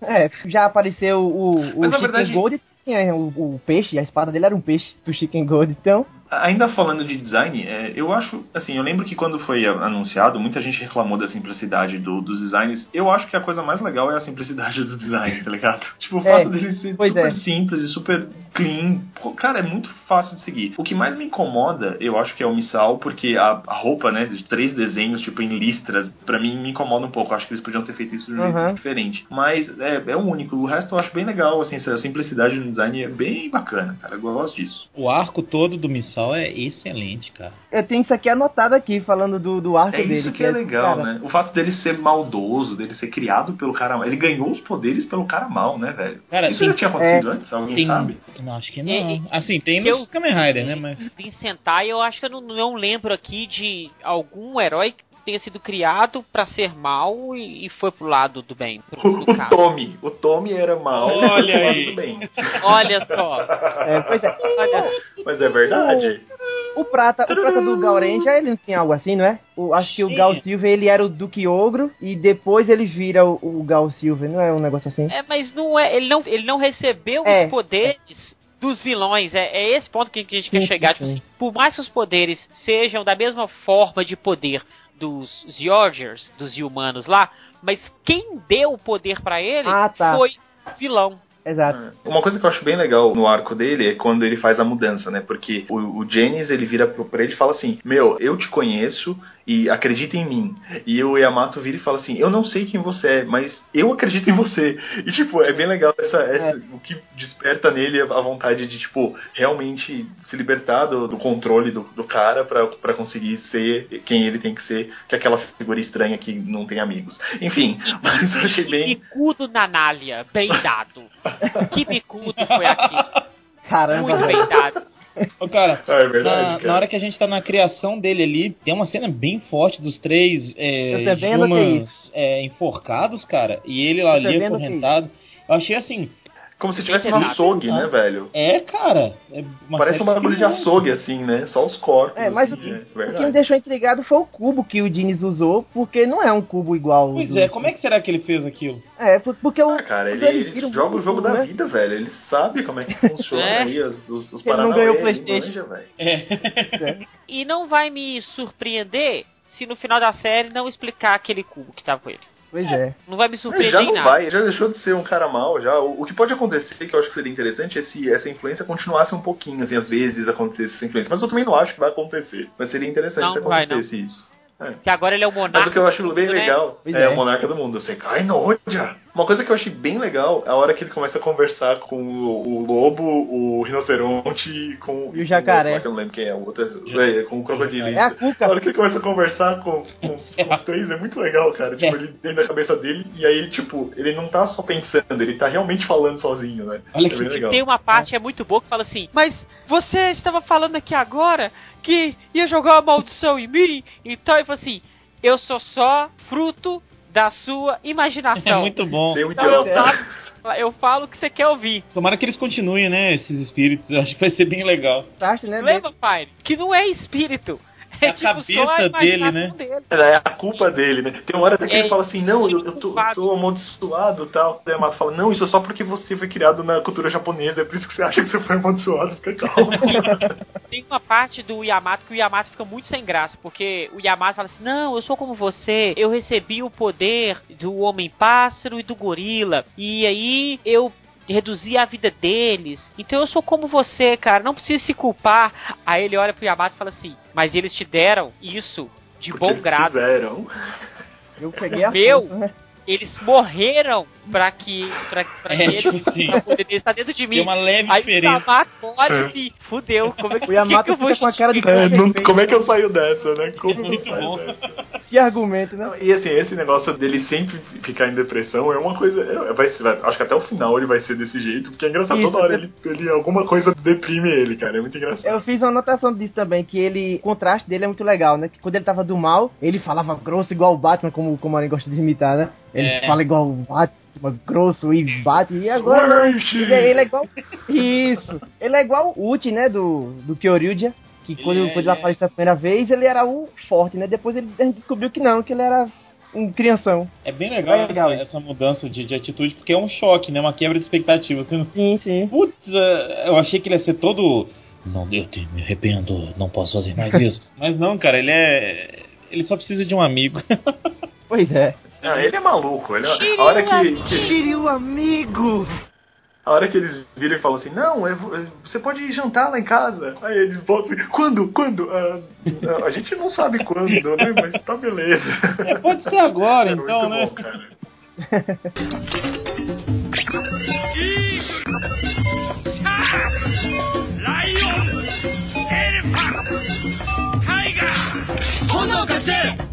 É, já apareceu o, o Mas, Chicken verdade- Gold, tinha o, o peixe, a espada dele era um peixe do Chicken Gold, então. Ainda falando de design, é, eu acho, assim, eu lembro que quando foi a- anunciado, muita gente reclamou da simplicidade do- dos designs. Eu acho que a coisa mais legal é a simplicidade do design, tá ligado? Tipo, o É, fato dele ser pois super é. simples e super clean. Pô, Cara, é muito fácil de seguir. O que mais me incomoda, eu acho que é o Missal, porque a, a roupa, né, de três desenhos, tipo, em listras, pra mim me incomoda um pouco. Eu acho que eles podiam ter feito isso de um jeito Uhum. diferente. Mas é, é o único. O resto eu acho bem legal, assim, essa simplicidade no design é bem bacana, cara. Eu gosto disso. O arco todo do Missal é excelente, cara. Eu tenho isso aqui anotado aqui, falando do, do arco É dele. isso que é legal, cara, né? O fato dele ser maldoso, dele ser criado pelo cara mal. Ele ganhou os poderes pelo cara mal, né, velho? Cara, Isso tem- já tinha acontecido antes? Alguém Tem... sabe? Não, acho que não. E- assim, tem que eu- Kamen Rider, né? Mas. Em Sentai, eu acho que eu não, não lembro aqui de algum herói que tenha sido criado pra ser mal e, e foi pro lado do bem. Pro, O, o caso. Tommy. O Tommy era mal. Olha mas aí. tudo bem. Olha só. É, pois é. Olha, Mas é verdade. O prata, o prata do Gaurenja, ele não tinha algo assim, não é? O, acho que o Sim. Gal Silver, ele era o Duque Ogro e depois ele vira o, o Gal Silver, não é um negócio assim? é, mas não é. Ele não, ele não recebeu É. os poderes dos vilões. É, é esse ponto que, a gente quer Sim, chegar. sim, Tipo sim. assim, por mais que os poderes sejam da mesma forma de poder dos Zyorgers, dos humanos lá, mas quem deu o poder pra ele Ah, tá. foi vilão. Exato. Uma coisa que eu acho bem legal no arco dele é quando ele faz a mudança, né? Porque o, o Jennings, ele vira pro- pra ele e fala assim: Meu, eu te conheço e acredita em mim. E o Yamato vira e fala assim: Eu não sei quem você é, mas eu acredito em você. E, tipo, é bem legal essa, essa- o que desperta nele a vontade de, tipo, realmente se libertar do, do controle do, do cara pra, pra conseguir ser quem ele tem que ser, que é aquela figura estranha que não tem amigos. Enfim, mas eu achei bem. bicudo na nalha, bem dado. que bicudo foi aqui. Caramba, Muito bem dado. Ô, cara, é verdade, na, cara. na hora que a gente tá na criação dele ali, tem uma cena bem forte dos três é, Jumas é, enforcados, cara, e ele lá ali anotei acorrentado. Eu achei assim, Como se tivesse um açougue, né, velho? é, cara. é uma Parece um bagulho de açougue, assim, né? Só os corpos. É, mas assim, o que- é O que me deixou intrigado foi o cubo que o Diniz usou, porque não é um cubo igual. Pois dos- é, como é que será que ele fez aquilo? É, por- porque o. Ah, cara, ele, ele um joga o jogo cubo, da né? vida, velho. Ele sabe como é que funciona É. aí os, os, os Ele não ganhou o PlayStation. manja, velho. É. E não vai me surpreender se no final da série não explicar aquele cubo que tava com ele. Pois é. Não vai me surpreender já em não nada. vai, já deixou de ser um cara mal, já. O, o que pode acontecer, que eu acho que seria interessante, é se essa influência continuasse um pouquinho, assim, às vezes acontecesse essa influência. Mas eu também não acho que vai acontecer. Mas seria interessante Não, se não vai, acontecesse isso. Que agora ele é o monarca. Mas o que eu acho bem né? legal Pois é, é. o monarca do mundo. Você cai noja. Uma coisa que eu achei bem legal é a hora que ele começa a conversar com o, o lobo, o rinoceronte e com E o jacaré. outro lá que eu não lembro quem é, o outro, é, com o crocodilo. É a A Cuca. hora que ele começa a conversar com, com os, com os três é muito legal, cara. Tipo, É. ele dentro da cabeça dele, e aí, tipo, ele não tá só pensando, ele tá realmente falando sozinho, né? Olha é que bem legal. Tem uma parte que é muito boa que fala assim: Mas você estava falando aqui agora que ia jogar uma maldição em mim? Então ele falou assim: Eu sou só fruto da sua É imaginação. muito bom. Então eu falo, eu falo o que você quer ouvir. Tomara que eles continuem, né, esses espíritos. Eu acho que vai ser bem legal. Acho, né? Lembra, pai? Que não é espírito. É, É a tipo só a cabeça imaginação dele, né? dele. É a culpa dele, né? Tem uma hora até que É, ele fala assim, não, eu, eu, tô, tô amaldiçoado e tal. Daí a Yamato fala, não, isso é só porque você foi criado na cultura japonesa, é por isso que você acha que você foi amaldiçoado, fica calmo. Tem uma parte do Yamato que o Yamato fica muito sem graça, porque o Yamato fala assim: Não, eu sou como você, eu recebi o poder do Homem-Pássaro e do Gorila, e aí eu reduzi a vida deles, então eu sou como você, cara, não precisa se culpar. Aí ele olha pro Yamato e fala assim: Mas eles te deram isso de Porque bom eles grado. Fizeram. Eu peguei a Meu. força, né? Eles morreram pra que, pra, pra É, que eles, tipo assim. pra poder estar dentro de mim. Tem uma leve Aí o diferença. Yamato olha assim, fudeu, como é que, O Yamato que, que eu vou com a cara de É, não- como é que eu saio dessa, né? Como eu saio bom. dessa? Que argumento, né? E assim, esse negócio dele sempre ficar em depressão é uma coisa. é- vai ser, vai- acho que até o final ele vai ser desse jeito, porque é engraçado, Isso, toda hora ele, ele- alguma coisa deprime ele, cara. É muito engraçado. Eu fiz uma anotação disso também, que ele. O contraste dele é muito legal, né? Que quando ele tava do mal, ele falava grosso igual o Batman, como, como a Marinho gosta de imitar, né? Ele É. fala igual o Batman, grosso e bate. E agora. Ele, é- ele é igual. Isso! Ele é igual o Uchi, né? Do, do Kyoryuja. Que quando, é, quando ele é. apareceu a primeira vez, ele era o forte, né? Depois ele, descobriu que não, que ele era um crianção. É bem legal, É legal essa, essa mudança de, de atitude, porque é um choque, né? Uma quebra de expectativa. Não- Sim, sim. Putz, eh, eu achei que ele ia ser todo. Não, eu te- me arrependo, não posso fazer mais isso. Mas não, cara, ele é. Ele só precisa de um amigo. Pois é. Não, ele é maluco. Ele, a hora que, que Shiryu amigo! a hora que eles viram e falam assim, não, é- é- você pode ir jantar lá em casa. Aí eles voltam assim, quando? Quando? Ah, a gente não sabe quando, né? Mas tá beleza. É, pode ser agora, É então, muito né? bom, cara. Eu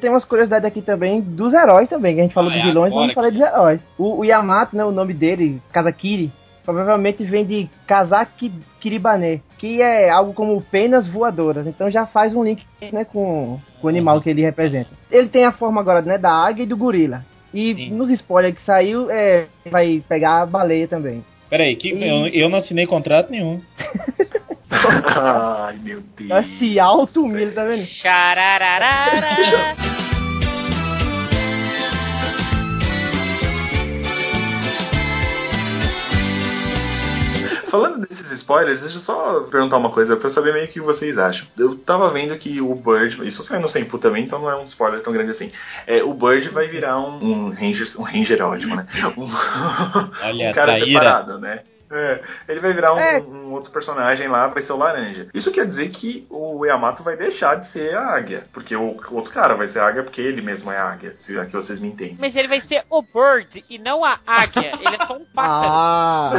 tenho umas curiosidades aqui também dos heróis também, que a gente falou Ah, dos é vilões, mas não falei dos heróis. O, o Yamato, né, o nome dele, Kazakiri, provavelmente vem de Kazaki Kiribane, que é algo como penas voadoras. Então já faz um link né, com, com o animal que ele representa. Ele tem a forma agora né, da águia e do gorila. E Sim. nos spoilers que saiu, é, vai pegar a baleia também. Peraí, que, eu, eu não assinei contrato nenhum. Ai, meu Deus. Esse alto humilha, tá vendo? Falando desses spoilers, deixa eu só perguntar uma coisa pra saber meio o que vocês acham. Eu tava vendo que o Bird, isso saiu no Senpu também, então não é um spoiler tão grande assim. É, o Bird vai virar um, um Ranger, um Ranger ótimo, né? Um, Olha, um cara Taíra. separado, né? É, ele vai virar um, É. um outro personagem lá, vai ser o Laranja. Isso quer dizer que o Yamato vai deixar de ser a águia. Porque o, o outro cara vai ser a águia porque ele mesmo é a águia. Se aqui vocês me entendem. Mas ele vai ser o Bird e não a águia. Ele é só um pássaro. Ah!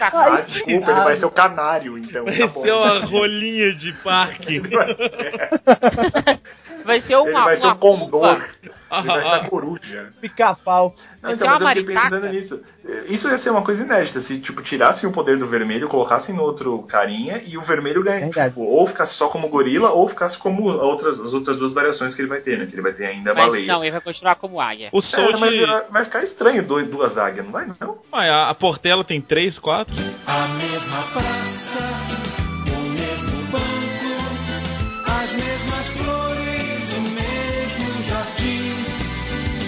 Ah, desculpa, ele vai ser o canário, então. Tá bom. Esse é uma rolinha de parque. Vai ser, ser ele uma, vai ser uma um condor. Ele vai ser a coruja. Pica-pau. Não, Vai então, ser mas uma eu fiquei pensando nisso. Isso ia ser uma coisa inédita, se tipo, tirassem o poder do vermelho, colocassem no outro carinha e o vermelho ganha, Verdade. tipo, ou ficasse só como gorila, ou ficasse como outras, as outras duas variações que ele vai ter, né? Que ele vai ter ainda a Mas baleia. não, ele vai continuar como águia. O É, Sold. mas vai- ficar estranho dois, duas águias, não vai não? Ah, a Portela tem três, quatro. A mesma praça,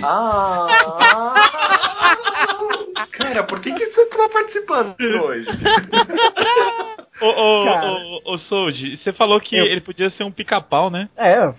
Ah! Cara, por que, que você tá participando hoje? Ô, ô, ô, ô, Sold, você falou que Eu- ele podia ser um pica-pau, né? É,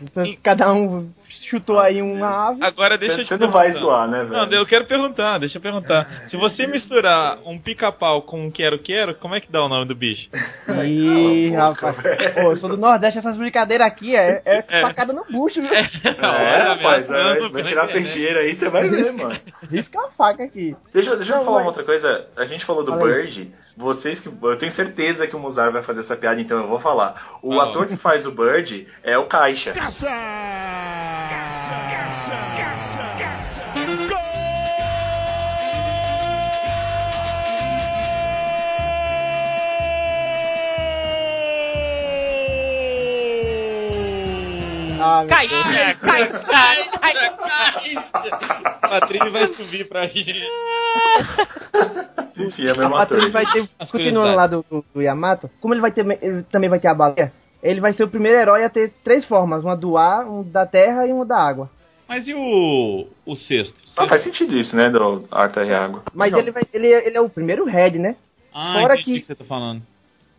cada um chutou aí uma ave. Agora deixa eu Você te você não vai zoar, né, velho? Não, eu quero perguntar, deixa eu perguntar. Se você misturar um pica-pau com um quero-quero, como é que dá o nome do bicho? Ih, rapaz. Pô, eu sou do Nordeste, essas brincadeiras aqui é, é, É. facada no bucho, viu? É, rapaz, ameaçando vai, tirar a teixeira aí, você vai ver, mano. Risca a faca aqui. Deixa, deixa eu falar vai. uma outra coisa. A gente falou do. Bird. Vocês que. Eu tenho certeza que o Muzar vai fazer essa piada, então eu vou falar. O Ah. ator que faz o Bird é o Caixa. Caça! Caça! Caça! Caça! Ah, meu Deus. Caixa, caixa, caixa. A Patrícia vai subir pra gente. Enfim, é A. Patrícia vai ter, continuando lá do, do, do Yamato, como ele vai ter, ele também vai ter a baleia, ele vai ser o primeiro herói a ter três formas, uma do ar, um da terra e uma da água. Mas e o. o sexto? Ah, faz sentido isso, né? Do Arthur e Água. Mas Não. ele, vai, ele, é- ele é o primeiro Red, né? Ah, Fora entendi o que- que você tá falando.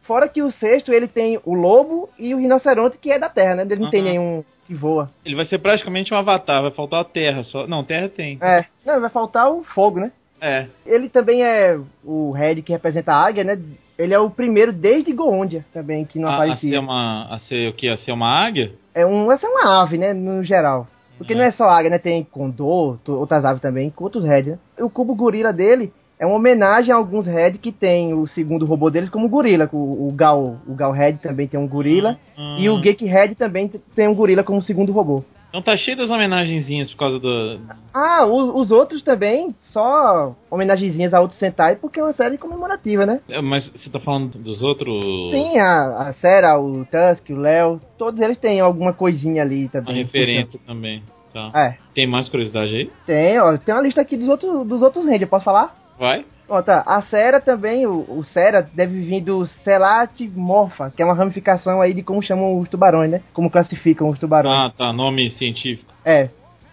Fora que o sexto ele tem o lobo e o rinoceronte que é da terra, né? Ele não tem nenhum que voa. Ele vai ser praticamente um avatar, vai faltar a terra só. Não, terra tem. É, não, vai faltar o fogo, né? É. Ele também é o Red que representa a águia, né? Ele é o primeiro desde Goondia também, que não A, a ser aparecia. uma. A ser o que? A ser uma águia? É um, essa é uma ave, né? No geral. Porque É. não é só águia, né? Tem condor, outras aves também, outros Red, né? O cubo gorila dele é uma homenagem a alguns Red que tem o segundo robô deles como gorila. O, o Gal, o Gal Red também tem um gorila. Hum. E o Geek Red também tem um gorila como segundo robô. Então tá cheio das homenagenzinhas por causa do. Ah, os, os outros também, só homenagenzinhas a outros Sentai, porque é uma série comemorativa, né? É, Mas você tá falando dos outros. Sim, a, a Sera, o Tusk, o Léo, todos eles têm alguma coisinha ali também. referência também. Tá. É, Tem mais curiosidade aí? tem, ó, tem uma lista aqui dos outros, dos outros Rangers, posso falar? Vai? Ó, tá, a Sera também, o, o Sera deve vir do Selatimorpha, que é uma ramificação aí de como chamam os tubarões, né? Como classificam os tubarões. Ah, tá. Nome científico. É.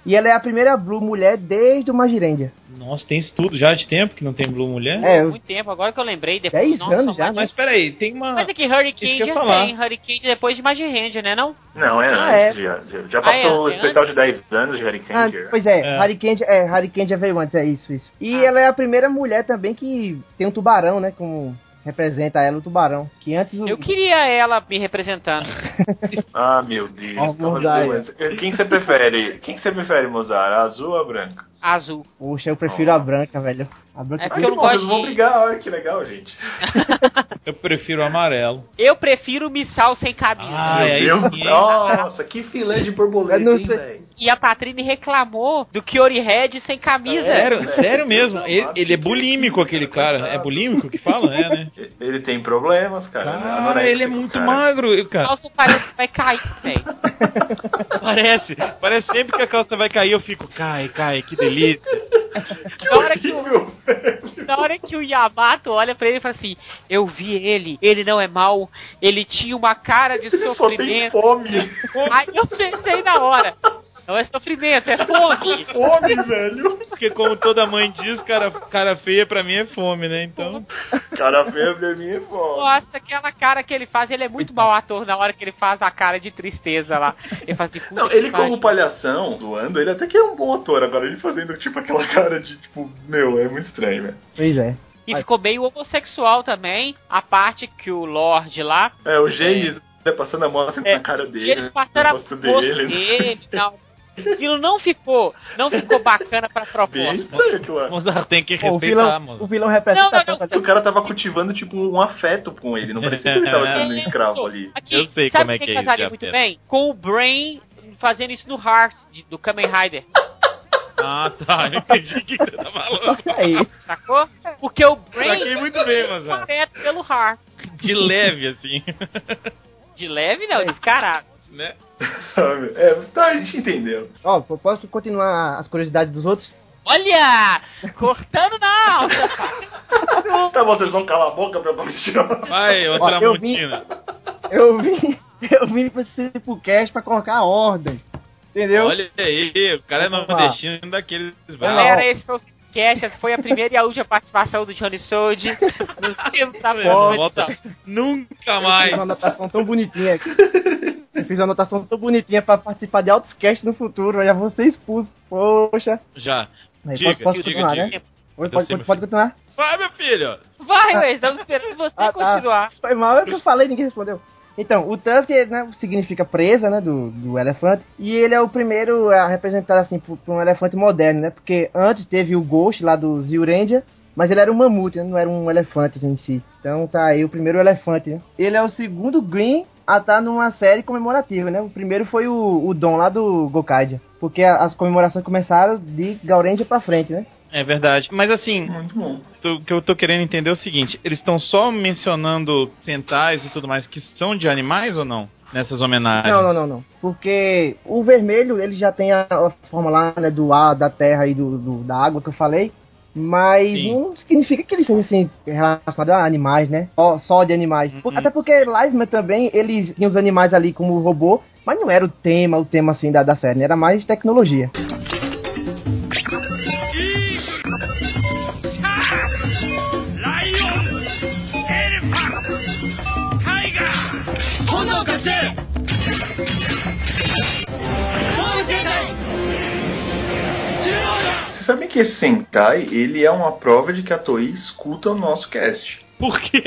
E ela é a primeira Blue mulher desde o Magirendia. Nossa, tem estudo já de tempo que não tem Blue Mulher? É, eu- Muito tempo, agora que eu lembrei. Depois, 10 nossa, anos já, mas- Mas peraí, tem uma. Mas é que Isso Hurricane já falar. tem. Hurricane depois de Magirand, né não? Não, é Ah, antes. é. Já, já, já Ah, é, passou o é especial antes? de 10 anos de Harry Ah, pois é, É. Harry Kane, é, Harry Kane já veio antes, é isso, isso. E Ah. ela é a primeira mulher também que tem um tubarão, né? Como representa ela o tubarão. Que antes o. Eu queria ela me representando. Ah, meu Deus. Quem você prefere? Quem que você prefere, Mozart? A azul ou a branca? Azul. Poxa, eu prefiro a branca, velho. A branca É é porque eu não gosto vão de- brigar, olha que legal, gente. Eu prefiro o amarelo. Eu prefiro missal sem camisa. Ah, é isso nossa, que filé de borboleta, hein? E a Patrine reclamou do Kiori Red sem camisa. É, Sério, velho. sério mesmo. Deus Ele, ele é bulímico, que- aquele cara. É bulímico que fala? É, né? Ele tem problemas, cara. Cara, ele é muito cara. magro, A cara. calça parece que vai cair, velho. Parece. Parece sempre que a calça vai cair, eu fico, cai, cai, que delícia. Na hora que o, na hora que o Yamato olha pra ele e fala assim: Eu vi ele, ele não é mau, ele tinha uma cara de Ele só tem sofrimento. fome. Aí eu pensei na hora: Não é sofrimento, é fome. Fome, velho. Porque como toda mãe diz, cara, cara feia pra mim é fome, né? Então. Cara feio pra mim é fome. Nossa, aquela cara que ele faz, ele é muito mau ator na hora que ele faz a cara de tristeza lá. Ele faz assim, Não, "Puta ele que como pariu." palhação, zoando, ele até que é um bom ator. Agora ele fazendo tipo aquela cara de tipo, meu, é muito estranho, velho. Pois é. E ficou meio homossexual também, a parte que o Lorde lá, É, o James né, passando a mão assim É, na cara e dele. eles passaram a rosto dele. dele e tal. Aquilo não ficou, não ficou bacana pra proposta. aquilo lá. Mozart tem que Pô, o, respeitar, vilão, o Mozart. vilão representa Não, não, não. O cara tava cultivando, tipo, um afeto com ele. Não parecia que ele tava sendo um escravo ali. Aqui, Eu sei como é que é isso, casaria muito bem? Com o Brain fazendo isso no Heart, de- do Kamen Rider. Ah, tá. Eu entendi o que você tá falando. Aí. Sacou? Porque o Saquei Brain muito bem, Mozart. direto pelo Heart. De leve, assim. De leve não, descarado. Né? É, tá, a gente entendeu. Ó, eu posso continuar as curiosidades dos outros? Olha! Cortando na alta! Tá bom, vocês vão calar a boca pra não tirar. Vai, ô Ó, eu vim-. Eu vim, eu vim pra esse cast pra colocar a ordem. Entendeu? Olha aí, o cara é nordestino daqueles. Galera, esse foi o Cast, essa foi a primeira e a última participação do Johnny Sold no tempo da volta nunca Eu fiz mais. uma anotação tão bonitinha aqui. Eu fiz uma anotação tão bonitinha pra participar de outros casts no futuro. Eu já ser expulso. Poxa. Já. Aí, Diga, posso, posso diga, continuar, diga. né? Oi, Eu pode, pode, pode continuar? Vai, meu filho. Vai, ué, estamos esperando você Ah, tá. continuar. Foi mal, é o que eu falei, ninguém respondeu. Então, o Tusk né, significa presa, né, do, do elefante, e ele é o primeiro a representar, assim, por, por um elefante moderno, né, porque antes teve o Ghost lá do Zyuranger, mas ele era um mamute, né, não era um elefante em si. Então tá aí o primeiro elefante, né. Ele é o segundo Green a estar numa série comemorativa, né, o primeiro foi o, o Dom lá do Gokaidia, porque as comemorações começaram de Gauranger pra frente, né. É verdade. Mas assim, Muito bom. o que eu tô querendo entender é o seguinte: eles estão só mencionando centais e tudo mais que são de animais ou não? Nessas homenagens? Não, não, não, não. Porque o vermelho, ele já tem a, a forma lá, né, do ar, da terra e do, do- da água que eu falei. Mas Sim. não significa que eles sejam assim, relacionados a animais, né? Só, só de animais. Uhum. Até porque Liveman também, eles tinham os animais ali como robô, mas não era o tema, o tema assim da, da série, né? Era mais tecnologia. Você sabe que esse Sentai, ele é uma prova de que a Toei escuta o nosso cast. Por quê?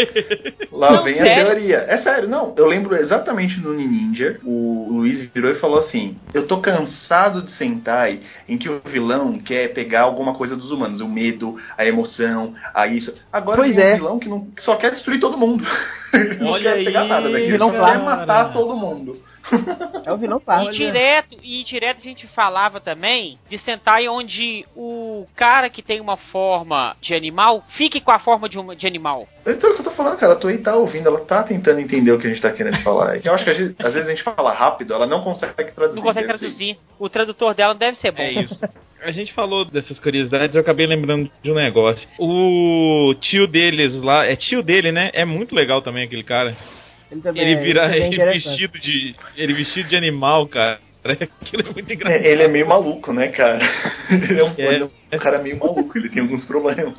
Lá Não, vem a sério? teoria. É sério, não. Eu lembro exatamente no Ninja, o Luiz virou e falou assim: Eu tô cansado de Sentai em que o vilão quer pegar alguma coisa dos humanos, o medo, a emoção, a isso. Agora Pois tem é. um vilão que, não, que só quer destruir todo mundo. Não Olha quer pegar aí, nada daquilo, ele clássico. quer matar todo mundo. É o vilão. E direto, e direto a gente falava também de Sentai onde o cara que tem uma forma de animal fique com a forma de, uma, de animal. Então é o que eu tô falando, cara. A Toei tá ouvindo, ela tá tentando entender o que a gente tá querendo falar. É que eu acho que às vezes, às vezes a gente fala rápido, ela não consegue traduzir. Não consegue ser traduzir. O tradutor dela deve ser bom. É isso. A gente falou dessas curiosidades, eu acabei lembrando de um negócio. O tio deles lá, é tio dele, né? É muito legal também aquele cara. Ele também Ele é- vira é ele interessante. vestido de. Ele vestido de animal, cara. Aquilo é muito engraçado. É, ele é meio maluco, né, cara? Ele é um, É. ele é um cara meio maluco, ele tem alguns problemas.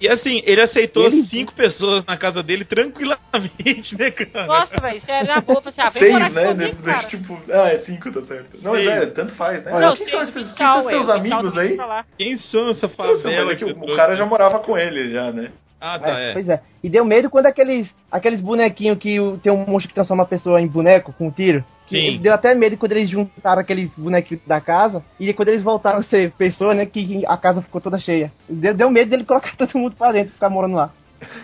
E assim, ele aceitou Ele- cinco pessoas na casa dele tranquilamente, né, cara? Nossa, velho, sério, na boa, assim, ah, vem Seis, né? comigo, cara. tipo, ah, é cinco, tá certo. Não, é, tanto faz, né? Não, quem seis são esses, quem são seus amigos aí? falar. Quem são essa Nossa, mas favela é que o, o cara já morava com ele, já, né? Ah, tá, é. Pois é. E deu medo quando aqueles, aqueles bonequinhos que tem um monstro que transforma a pessoa em boneco com um tiro. Que Sim. Deu até medo quando eles juntaram aqueles bonequinhos da casa. E quando eles voltaram a ser pessoa, né? Que a casa ficou toda cheia. Deu, deu medo dele colocar todo mundo pra dentro, ficar morando lá.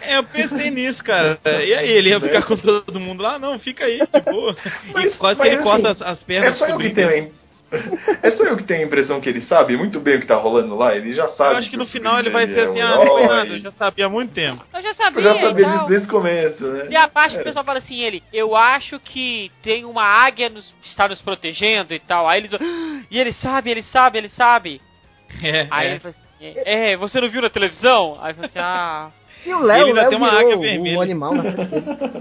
É, eu pensei nisso, cara. E aí, ele ia ficar com todo mundo lá? Não, fica aí, de boa. Mas- e quase mas que ele assim, corta as, as É pernas só com eu que tenho É só eu que tenho a impressão que ele sabe muito bem o que tá rolando lá, ele já sabe. Eu acho que no final ele vai ser é assim, um ah, não foi nada, eu já sabia há muito tempo. Eu já Eu sabia, já sabia disso desde o começo, né? E a parte que o É. pessoal fala assim, ele, eu acho que tem uma águia nos, está nos protegendo e tal. Aí eles "Ah, e ele sabe, ele sabe, ele sabe. É, Aí é. ele fala assim, é, você não viu na televisão? Aí fala assim, ah. E o Léo, Ele Léo tem uma virou águia o- vermelha. o animal dele.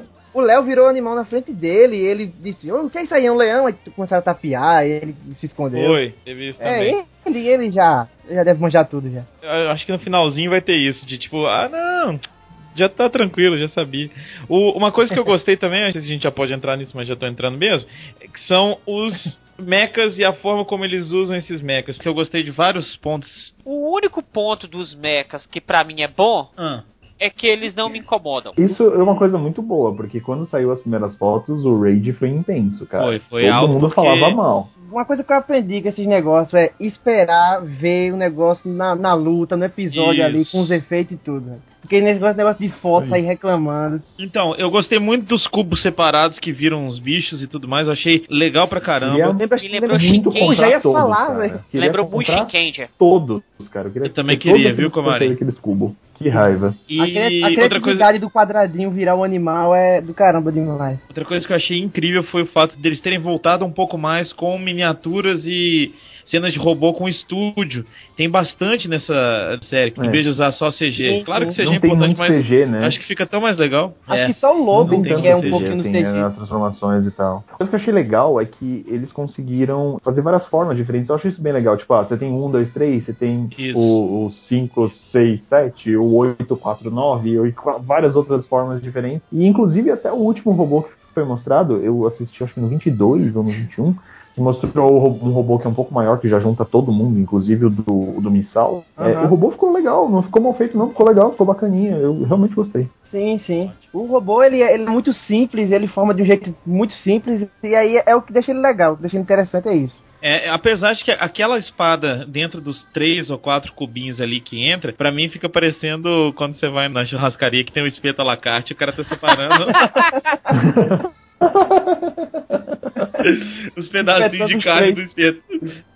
O Léo virou o animal na frente dele e ele disse, "Ô, o que é isso aí? É um leão? Aí começaram a tapear, e ele se escondeu. Foi, teve isso também. É, ele, ele já, já deve manjar tudo já. Eu acho que no finalzinho vai ter isso, de tipo, ah não, já tá tranquilo, já sabia. O- uma coisa que eu gostei também, não sei se a gente já pode entrar nisso, mas já tô entrando mesmo, é que são os mechas e a forma como eles usam esses mechas, porque eu gostei de vários pontos. O único ponto dos mechas que pra mim é bom Ah, é que eles não me incomodam. Isso é uma coisa muito boa, porque quando saiu as primeiras fotos, o Raid foi intenso, cara. Foi, foi Todo alto mundo porque- falava mal. Uma coisa que eu aprendi com esses negócios é esperar ver o negócio na, na luta, no episódio Isso. ali, com os efeitos e tudo. Porque nesse negócio, negócio de foto, sair reclamando. Então, eu gostei muito dos cubos separados que viram os bichos e tudo mais, eu achei legal pra caramba. Queria Lembra, Me lembrou lembra- muito Shinken. Pô, já ia todos, falar, cara. velho. Queria Lembrou muito todos, cara. Eu, queria Eu também queria, viu, Comarim? Aqueles cubos. Que raiva. E A, cre- a outra coisa, do quadradinho virar um animal é do caramba demais. outra coisa que eu achei incrível foi o fato deles terem voltado um pouco mais com miniaturas e cenas de robô com estúdio. Tem bastante nessa série, que em É. vez de usar só CG. Sim, claro que. CG não é importante, muito mas CG, né? acho que fica tão mais legal. Acho É. que só o tem que é um CG, pouquinho no assim, CG. né, nas transformações e tal. A coisa que eu achei legal é que eles conseguiram fazer várias formas diferentes. Eu acho isso bem legal. Tipo, ah, você tem um, dois, três, você tem Isso. o 5, 6, 7, o 8, 4, 9, e várias outras formas diferentes. E inclusive até o último robô que foi mostrado, eu assisti acho que no 22 ou no 21, que mostrou o um robô que é um pouco maior, que já junta todo mundo, inclusive o do, o do Missal. É, Aham. o robô ficou legal, não ficou mal feito não, ficou legal, ficou bacaninha. Eu realmente gostei. Sim, sim. O robô, ele, é- ele é muito simples, ele forma de um jeito muito simples, e aí é o que deixa ele legal, o que deixa ele interessante é isso. É, apesar de que aquela espada dentro dos três ou quatro cubinhos ali que entra, pra mim fica parecendo quando você vai na churrascaria que tem o espeto à la carte e o cara tá separando os pedacinhos de carne do espeto.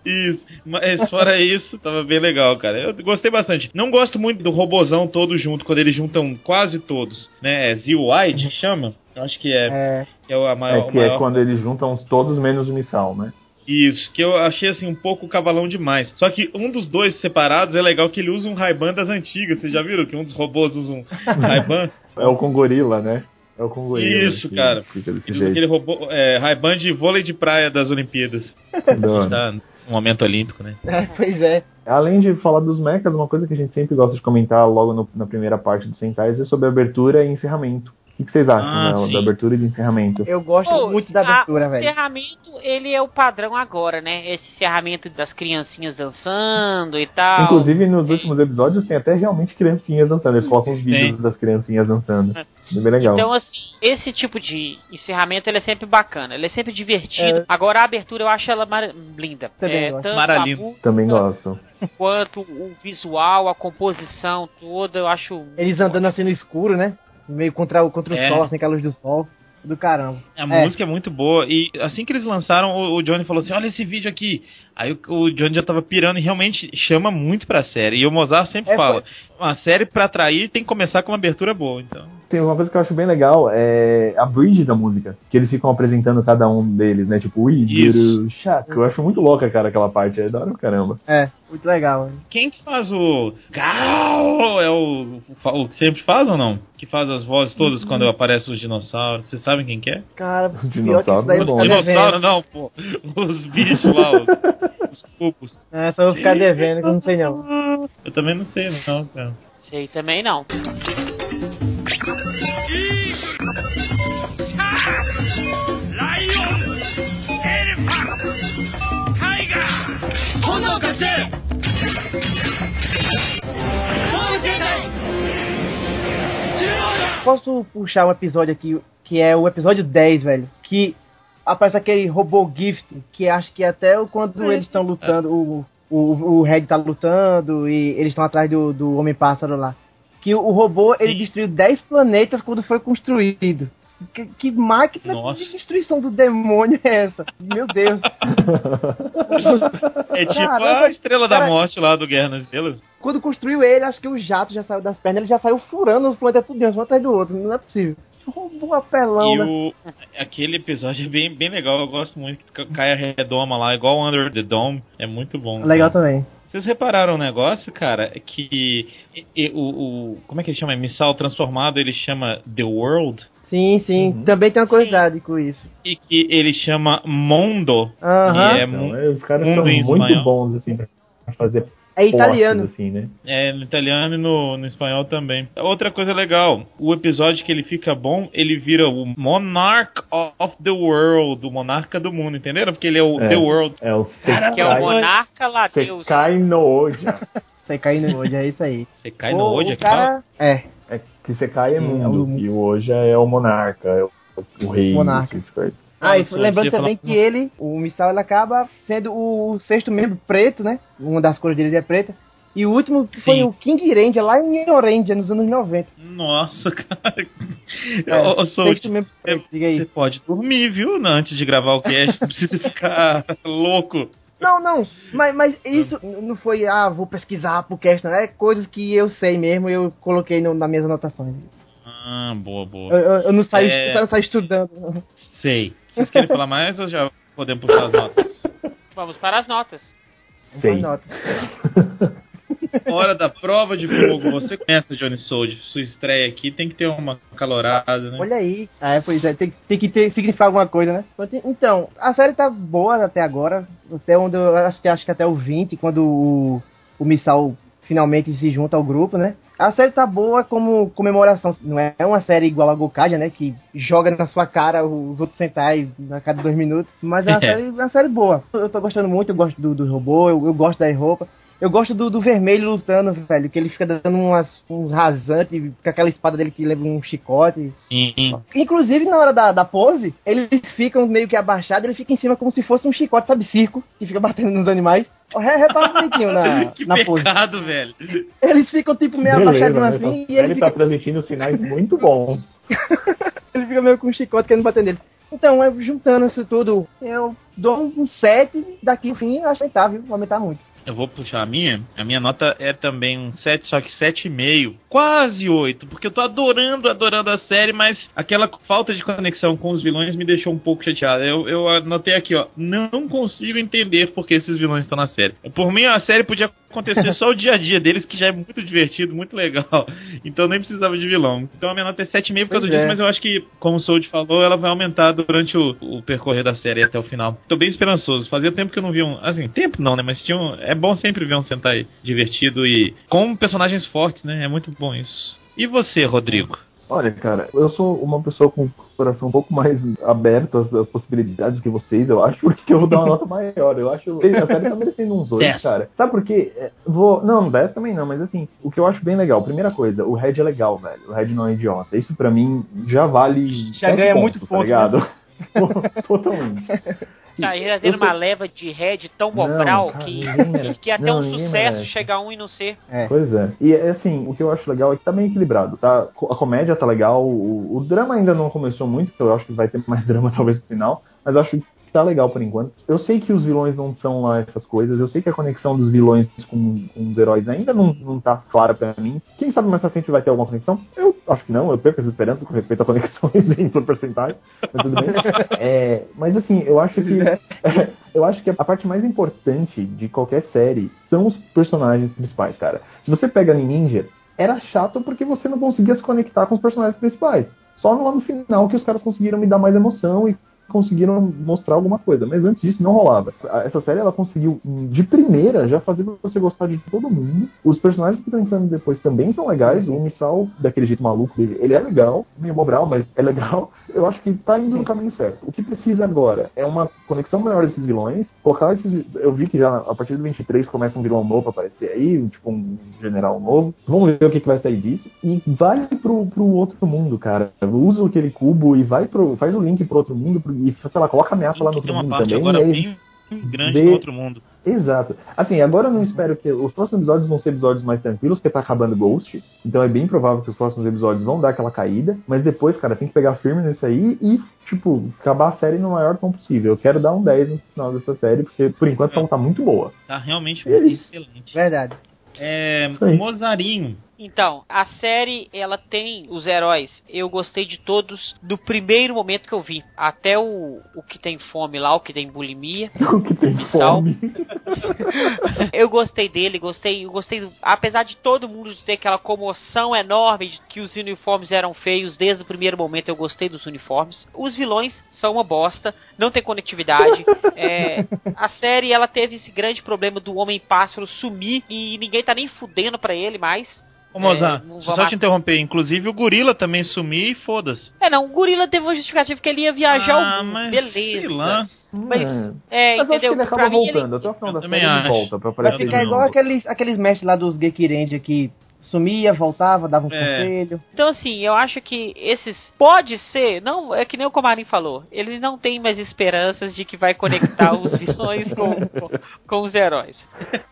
Isso. Mas fora isso, tava bem legal, cara. Eu gostei bastante. Não gosto muito do robozão todo junto, quando eles juntam quase todos, né? É Zil-Wide, chama? Eu acho que é, É, que é o a maior. É que maior é quando eles juntam todos menos o Missal, né? isso, que eu achei assim um pouco cavalão demais. Só que um dos dois separados é legal que ele usa um Ray-Ban das antigas. Vocês já viram que um dos robôs usa um Ray-Ban? É o com gorila, né? É o gorila. Isso, cara. Fica desse Ele robô é, Ray-Ban de vôlei de praia das Olimpíadas. Da hora. Tá no momento olímpico, né? pois é. Além de falar dos mechas, uma coisa que a gente sempre gosta de comentar logo no- na primeira parte do Sentais é sobre abertura e encerramento. O que, que vocês acham Ah, da- sim. da abertura e de encerramento? Eu gosto Pô, muito da a- abertura, O velho. encerramento, ele é o padrão agora, né? Esse encerramento das criancinhas dançando e tal. Inclusive, nos últimos episódios tem até realmente criancinhas dançando. Eles colocam os vídeos Tem. das criancinhas dançando. É bem legal. Então, assim, esse tipo de encerramento ele é sempre bacana, ele é sempre divertido. É. Agora, a abertura eu acho ela mar- linda. Também é, gosto. música Também gosto. quanto o visual, a composição toda, eu acho. Eles andando assim no escuro, né? Meio contra, o- contra o É. sol, assim, com a luz do sol. Do caramba. A É. música é muito boa. E assim que eles lançaram, o, o Johnny falou assim: Olha esse vídeo aqui. Aí o, o Johnny já tava pirando e realmente chama muito pra série. E o Mozart sempre É, fala: Uma série pra atrair tem que começar com uma abertura boa. Então. Tem uma coisa que eu acho bem legal, é a bridge da música. Que eles ficam apresentando cada um deles, né? Tipo, ui, Isso. chaco. Eu acho muito louca, cara, aquela parte. É da hora caramba. É, muito legal. Quem que faz o. Gal? É o, o que sempre faz ou não? Que faz as vozes todas quando aparecem os dinossauros. Vocês sabem quem que é? Cara, Os dinossauros daí é ficar Dinossauro não, pô. Os bichos lá, os, os cubos. É, só vou ficar devendo, que eu não sei não. Eu também não sei, não, cara. Sei também não. posso puxar um episódio aqui, que é o episódio 10, velho. Que aparece aquele robô gift, que acho que até quando eles estão lutando, o, o, o Red tá lutando e eles estão atrás do, do Homem-Pássaro lá. Que o, o robô, ele destruiu 10 planetas quando foi construído. Que, que máquina Nossa. de destruição do demônio é essa? Meu Deus. É tipo Caramba, a estrela da cara- morte lá do Guerra nas Estrelas. Quando construiu ele, acho que o jato já saiu das pernas, ele já saiu furando os planetas tudo um atrás do outro. Não é possível. Robô apelão, E né? o, aquele episódio é bem, bem legal, eu gosto muito que cai a redoma lá, igual Under the Dome, é muito bom. Legal cara. também. Vocês repararam um negócio, cara, que e- e- o, o- como é que ele chama? Missal transformado, ele chama The World Sim, sim. Uhum. Também tem uma curiosidade com isso. e que ele chama Mondo, Aham. que é, Então, é, os caras mundo são muito espanhol. bons, assim, pra fazer É italiano. assim, né? é no italiano e no, no espanhol também. Outra coisa legal, o episódio que ele fica bom, ele vira o Monarch of the World, o monarca do mundo, entenderam? Porque ele é o É. The World. É o Que é o monarca lá, Deus. Sekai no Oja. Você cai no hoje, é isso aí. Você cai no hoje fala? cara. É. É que Sekai é Sim, é mundo, o- e o Oja é o monarca, é o, o rei. Monarca. essas coisas. Ah, Sou, lembrando também falar- que ele, o Missal, ele acaba sendo o sexto membro preto, né? Uma das cores dele é preta. E o último que foi Sim. o King Ranger, lá em Orange, nos anos 90. Nossa, cara. É, sexto membro preto, diga Você aí. pode dormir, viu? Antes de gravar o cast, não precisa ficar louco. Não, não, mas, mas isso não foi, ah, vou pesquisar pro cast, não. É coisas que eu sei mesmo, eu coloquei no, nas minhas anotações. Ah, boa, Eu, boa. eu- eu não saio, É. eu não saio estudando. Sei. Vocês querem falar mais ou já podemos puxar as notas? Vamos para as notas. Sei. Anota. Hora da prova de fogo. Você conhece o Johnny Sold. Sua estreia aqui tem que ter uma calorada, né? Olha aí. É, pois é, tem, tem que ter, significar alguma coisa, né? Então, a série tá boa até agora. Até onde eu acho, que- acho que até o 20, quando o, o Missal finalmente se junta ao grupo, né? A série tá boa como comemoração. Não é uma série igual a Gokaja, né? Que joga na sua cara os outros Sentai a cada dois minutos. Mas é uma, série, é uma série boa. Eu tô gostando muito, eu gosto do, do robô, eu, eu gosto da roupa. Eu gosto do, do vermelho lutando, velho, que ele fica dando umas, uns rasantes com aquela espada dele que leva um chicote. Sim. Inclusive, na hora da, da pose, eles ficam meio que abaixados, ele fica em cima como se fosse um chicote, sabe, circo, que fica batendo nos animais. Re- Repara direitinho na, que na pose. pecado, velho. Eles ficam, tipo, meio abaixadinhos né? assim, e ele ele tá fica, transmitindo sinais muito bons. ele fica meio com um chicote querendo bater nele. Então, eu, juntando isso tudo, eu dou um 7, daqui no fim, viu? Vai aumentar muito. Eu vou puxar a minha. A minha nota é também um 7, só que 7,5. Quase 8, porque eu tô adorando, adorando a série, mas aquela falta de conexão com os vilões me deixou um pouco chateado. Eu, eu anotei aqui, ó. Não consigo entender porque esses vilões estão na série. Por mim, a série podia acontecer só o dia a dia deles, que já é muito divertido, muito legal. Então nem precisava de vilão. Então a minha nota é 7,5 por causa Pois disso, é. mas eu acho que, como o Sold falou, ela vai aumentar durante o, o percorrer da série até o final. Tô bem esperançoso. Fazia tempo que eu não vi um. Assim, tempo não, né? Mas tinha um, é bom sempre ver um Sentai divertido e com personagens fortes, né? É muito bom isso. E você, Rodrigo? Olha, cara, eu sou uma pessoa com o coração um pouco mais aberto às, às possibilidades que vocês, eu acho, porque eu vou dar uma nota maior. Eu acho que a série tá merecendo uns dois, cara. Sabe por quê? É, Vou, não, 10 também não, mas assim, o que eu acho bem legal, primeira coisa, o Red é legal, velho. O Red não é idiota. Isso pra mim já vale. Já 10 ganha pontos, muitos pontos? Totalmente. Tá, tá Eu tendo sou- uma leva de head tão Não, bobral cara, que, que até Não, um sucesso merece. chegar um e não ser. É. Pois é. E é assim, o que eu acho legal é que tá bem equilibrado, tá? A comédia tá legal, o, o drama ainda não começou muito, então eu acho que vai ter mais drama talvez no final, mas eu acho que tá legal por enquanto. Eu sei que os vilões não são lá essas coisas, eu sei que a conexão dos vilões com, com os heróis ainda não, não tá clara pra mim. Quem sabe mais pra frente vai ter alguma conexão? Eu acho que não, eu perco essa esperança com respeito a conexões em Sentai, mas tudo bem. É, mas assim, eu acho que eu acho que a parte mais importante de qualquer série são os personagens principais, cara. Se você pega Ninja, era chato porque você não conseguia se conectar com os personagens principais. Só no lá no final que os caras conseguiram me dar mais emoção e conseguiram mostrar alguma coisa, mas antes disso não rolava. Essa série ela conseguiu de primeira já fazer você gostar de todo mundo. Os personagens que estão entrando depois também são legais. O Missal, daquele jeito maluco dele, ele é legal, meio mobral, mas é legal. Eu acho que tá indo no caminho certo. O que precisa agora é uma conexão melhor desses vilões, colocar esses. Eu vi que já a partir do 23 começa um vilão novo a aparecer aí, tipo um general novo. Vamos ver o que, que vai sair disso. E vai pro, pro outro mundo, cara. Usa aquele cubo e vai pro. faz o link pro outro mundo pro, e, sei lá, coloca ameaça lá no outro Tem uma mundo parte também. agora e aí- bem grande vê- no outro mundo. Exato. Assim, agora eu não espero que. Os próximos episódios vão ser episódios mais tranquilos, porque tá acabando Ghost. Então é bem provável que os próximos episódios vão dar aquela caída. Mas depois, cara, tem que pegar firme nisso aí e, tipo, acabar a série no maior tom possível. Eu quero dar um 10 no final dessa série, porque por enquanto ela tá muito boa. Tá realmente É excelente. Verdade. É. Mozarinho. Então, a série, ela tem os heróis. Eu gostei de todos do primeiro momento que eu vi. Até o, o que tem fome lá, o que tem bulimia. O que tem fome. eu gostei dele, gostei, eu gostei, apesar de todo mundo ter aquela comoção enorme de que os uniformes eram feios desde o primeiro momento, eu gostei dos uniformes. Os vilões são uma bosta, não tem conectividade. É, a série ela teve esse grande problema do homem pássaro sumir e ninguém tá nem fudendo pra ele mais. Ô, Mozart, É, só te interromper. Inclusive o gorila também sumir e foda-se. É, não, o gorila teve uma justificativa que ele ia viajar Ah, ao mundo, mas beleza. sei lá. Mas, É. é, Mas eu acho que entendeu? ele acaba Pra ele- voltando. Até o final Eu da série ele volta pra Vai aparecer ficar de igual aqueles, aqueles mestres lá dos Gekirendi que sumia, voltava, dava um É. conselho. Então, assim, eu acho que esses. Pode ser, não é que nem o Comarim falou, eles não têm mais esperanças de que vai conectar os visões com, com, com os heróis.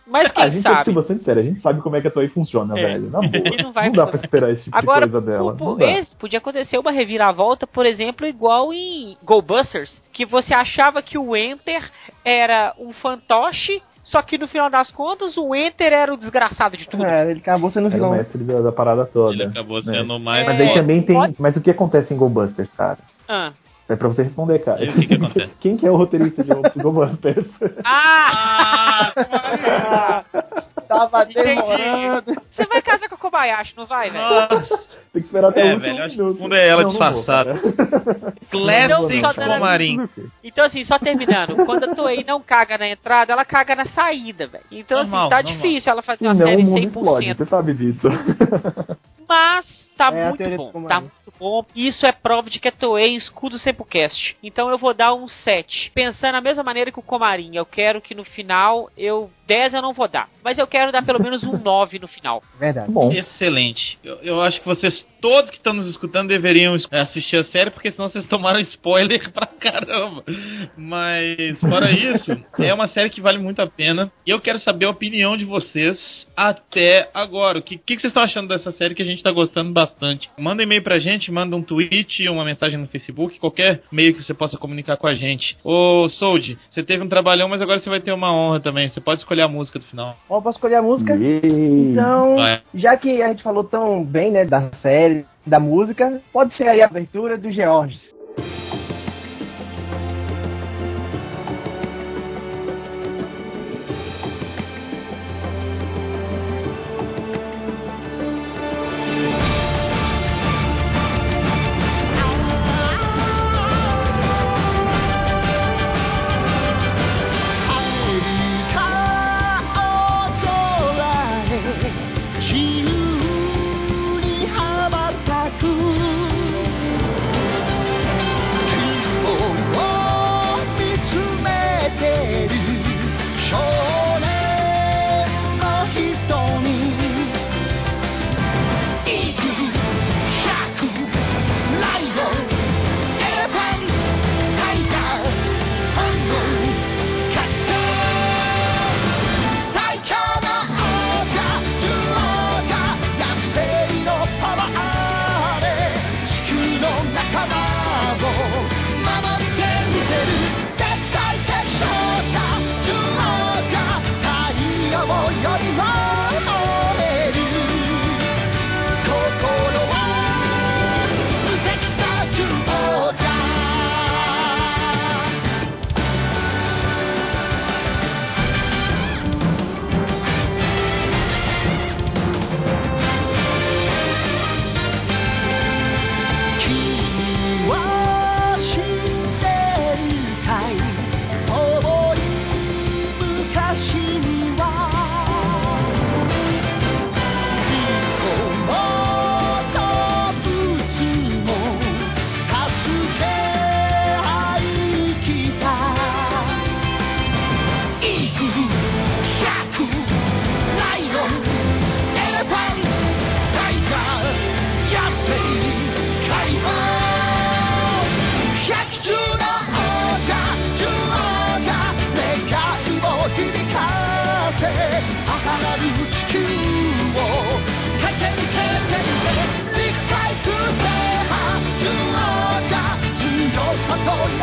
Mas a quem gente tem que ser sabe? bastante sério, a gente sabe como é que a Toei funciona, É. velho. Na boa. E não vai dá pra acontecer. esperar esse tipo Agora, de coisa dela. o- Não dá. esse podia acontecer uma reviravolta, por exemplo, igual em Go Busters, que você achava que o Enter era um fantoche, só que no final das contas o Enter era o desgraçado de tudo. É, ele acabou sendo Era o vilão. mestre da, da parada toda. Ele acabou né? sendo mais. Mas aí É, também tem. pode- Mas o que acontece em Go Busters, cara? Ah. É pra você responder, cara. E o que que acontece? Quem que é o roteirista de Go Busters? Ah! Tava Entendi. demorando. Você vai casar com a Kobayashi, não vai, velho? Nossa, Tem que esperar até É, o último velho, acho que minuto. fundo é ela Não, não vou, disfarçada. cara. Classic só dando- Comarim. Então, assim, só terminando. Quando a Toei não caga na entrada, ela caga na saída, velho. Então, Normal, assim, tá normal. difícil ela fazer uma Não, série o mundo explode, 100%. você sabe disso. Mas tá É muito bom. Tá muito bom. Isso é prova de que a Toei escuda o Sempocast. Então eu vou dar um 7. Pensando da mesma maneira que o Comarim. Eu quero que no final eu. 10 eu não vou dar. Mas eu quero dar pelo menos um 9 no final. Verdade. Bom, Excelente. Eu, eu acho que vocês, todos que estão nos escutando, deveriam assistir a série, porque senão vocês tomaram spoiler pra caramba. Mas, fora isso, é uma série que vale muito a pena. E eu quero saber a opinião de vocês até agora. O que, que, que vocês estão achando dessa série que a gente tá gostando bastante? Manda um e-mail pra gente, manda um tweet, uma mensagem no Facebook, qualquer meio que você possa comunicar com a gente. Ô, Sold, você teve um trabalhão, mas agora você vai ter uma honra também. Você pode escolher a música do final. Ó, posso escolher a música? Yay. Então, Vai. já que a gente falou tão bem, né, da série, da música, pode ser aí a abertura do George.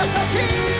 Mas a ti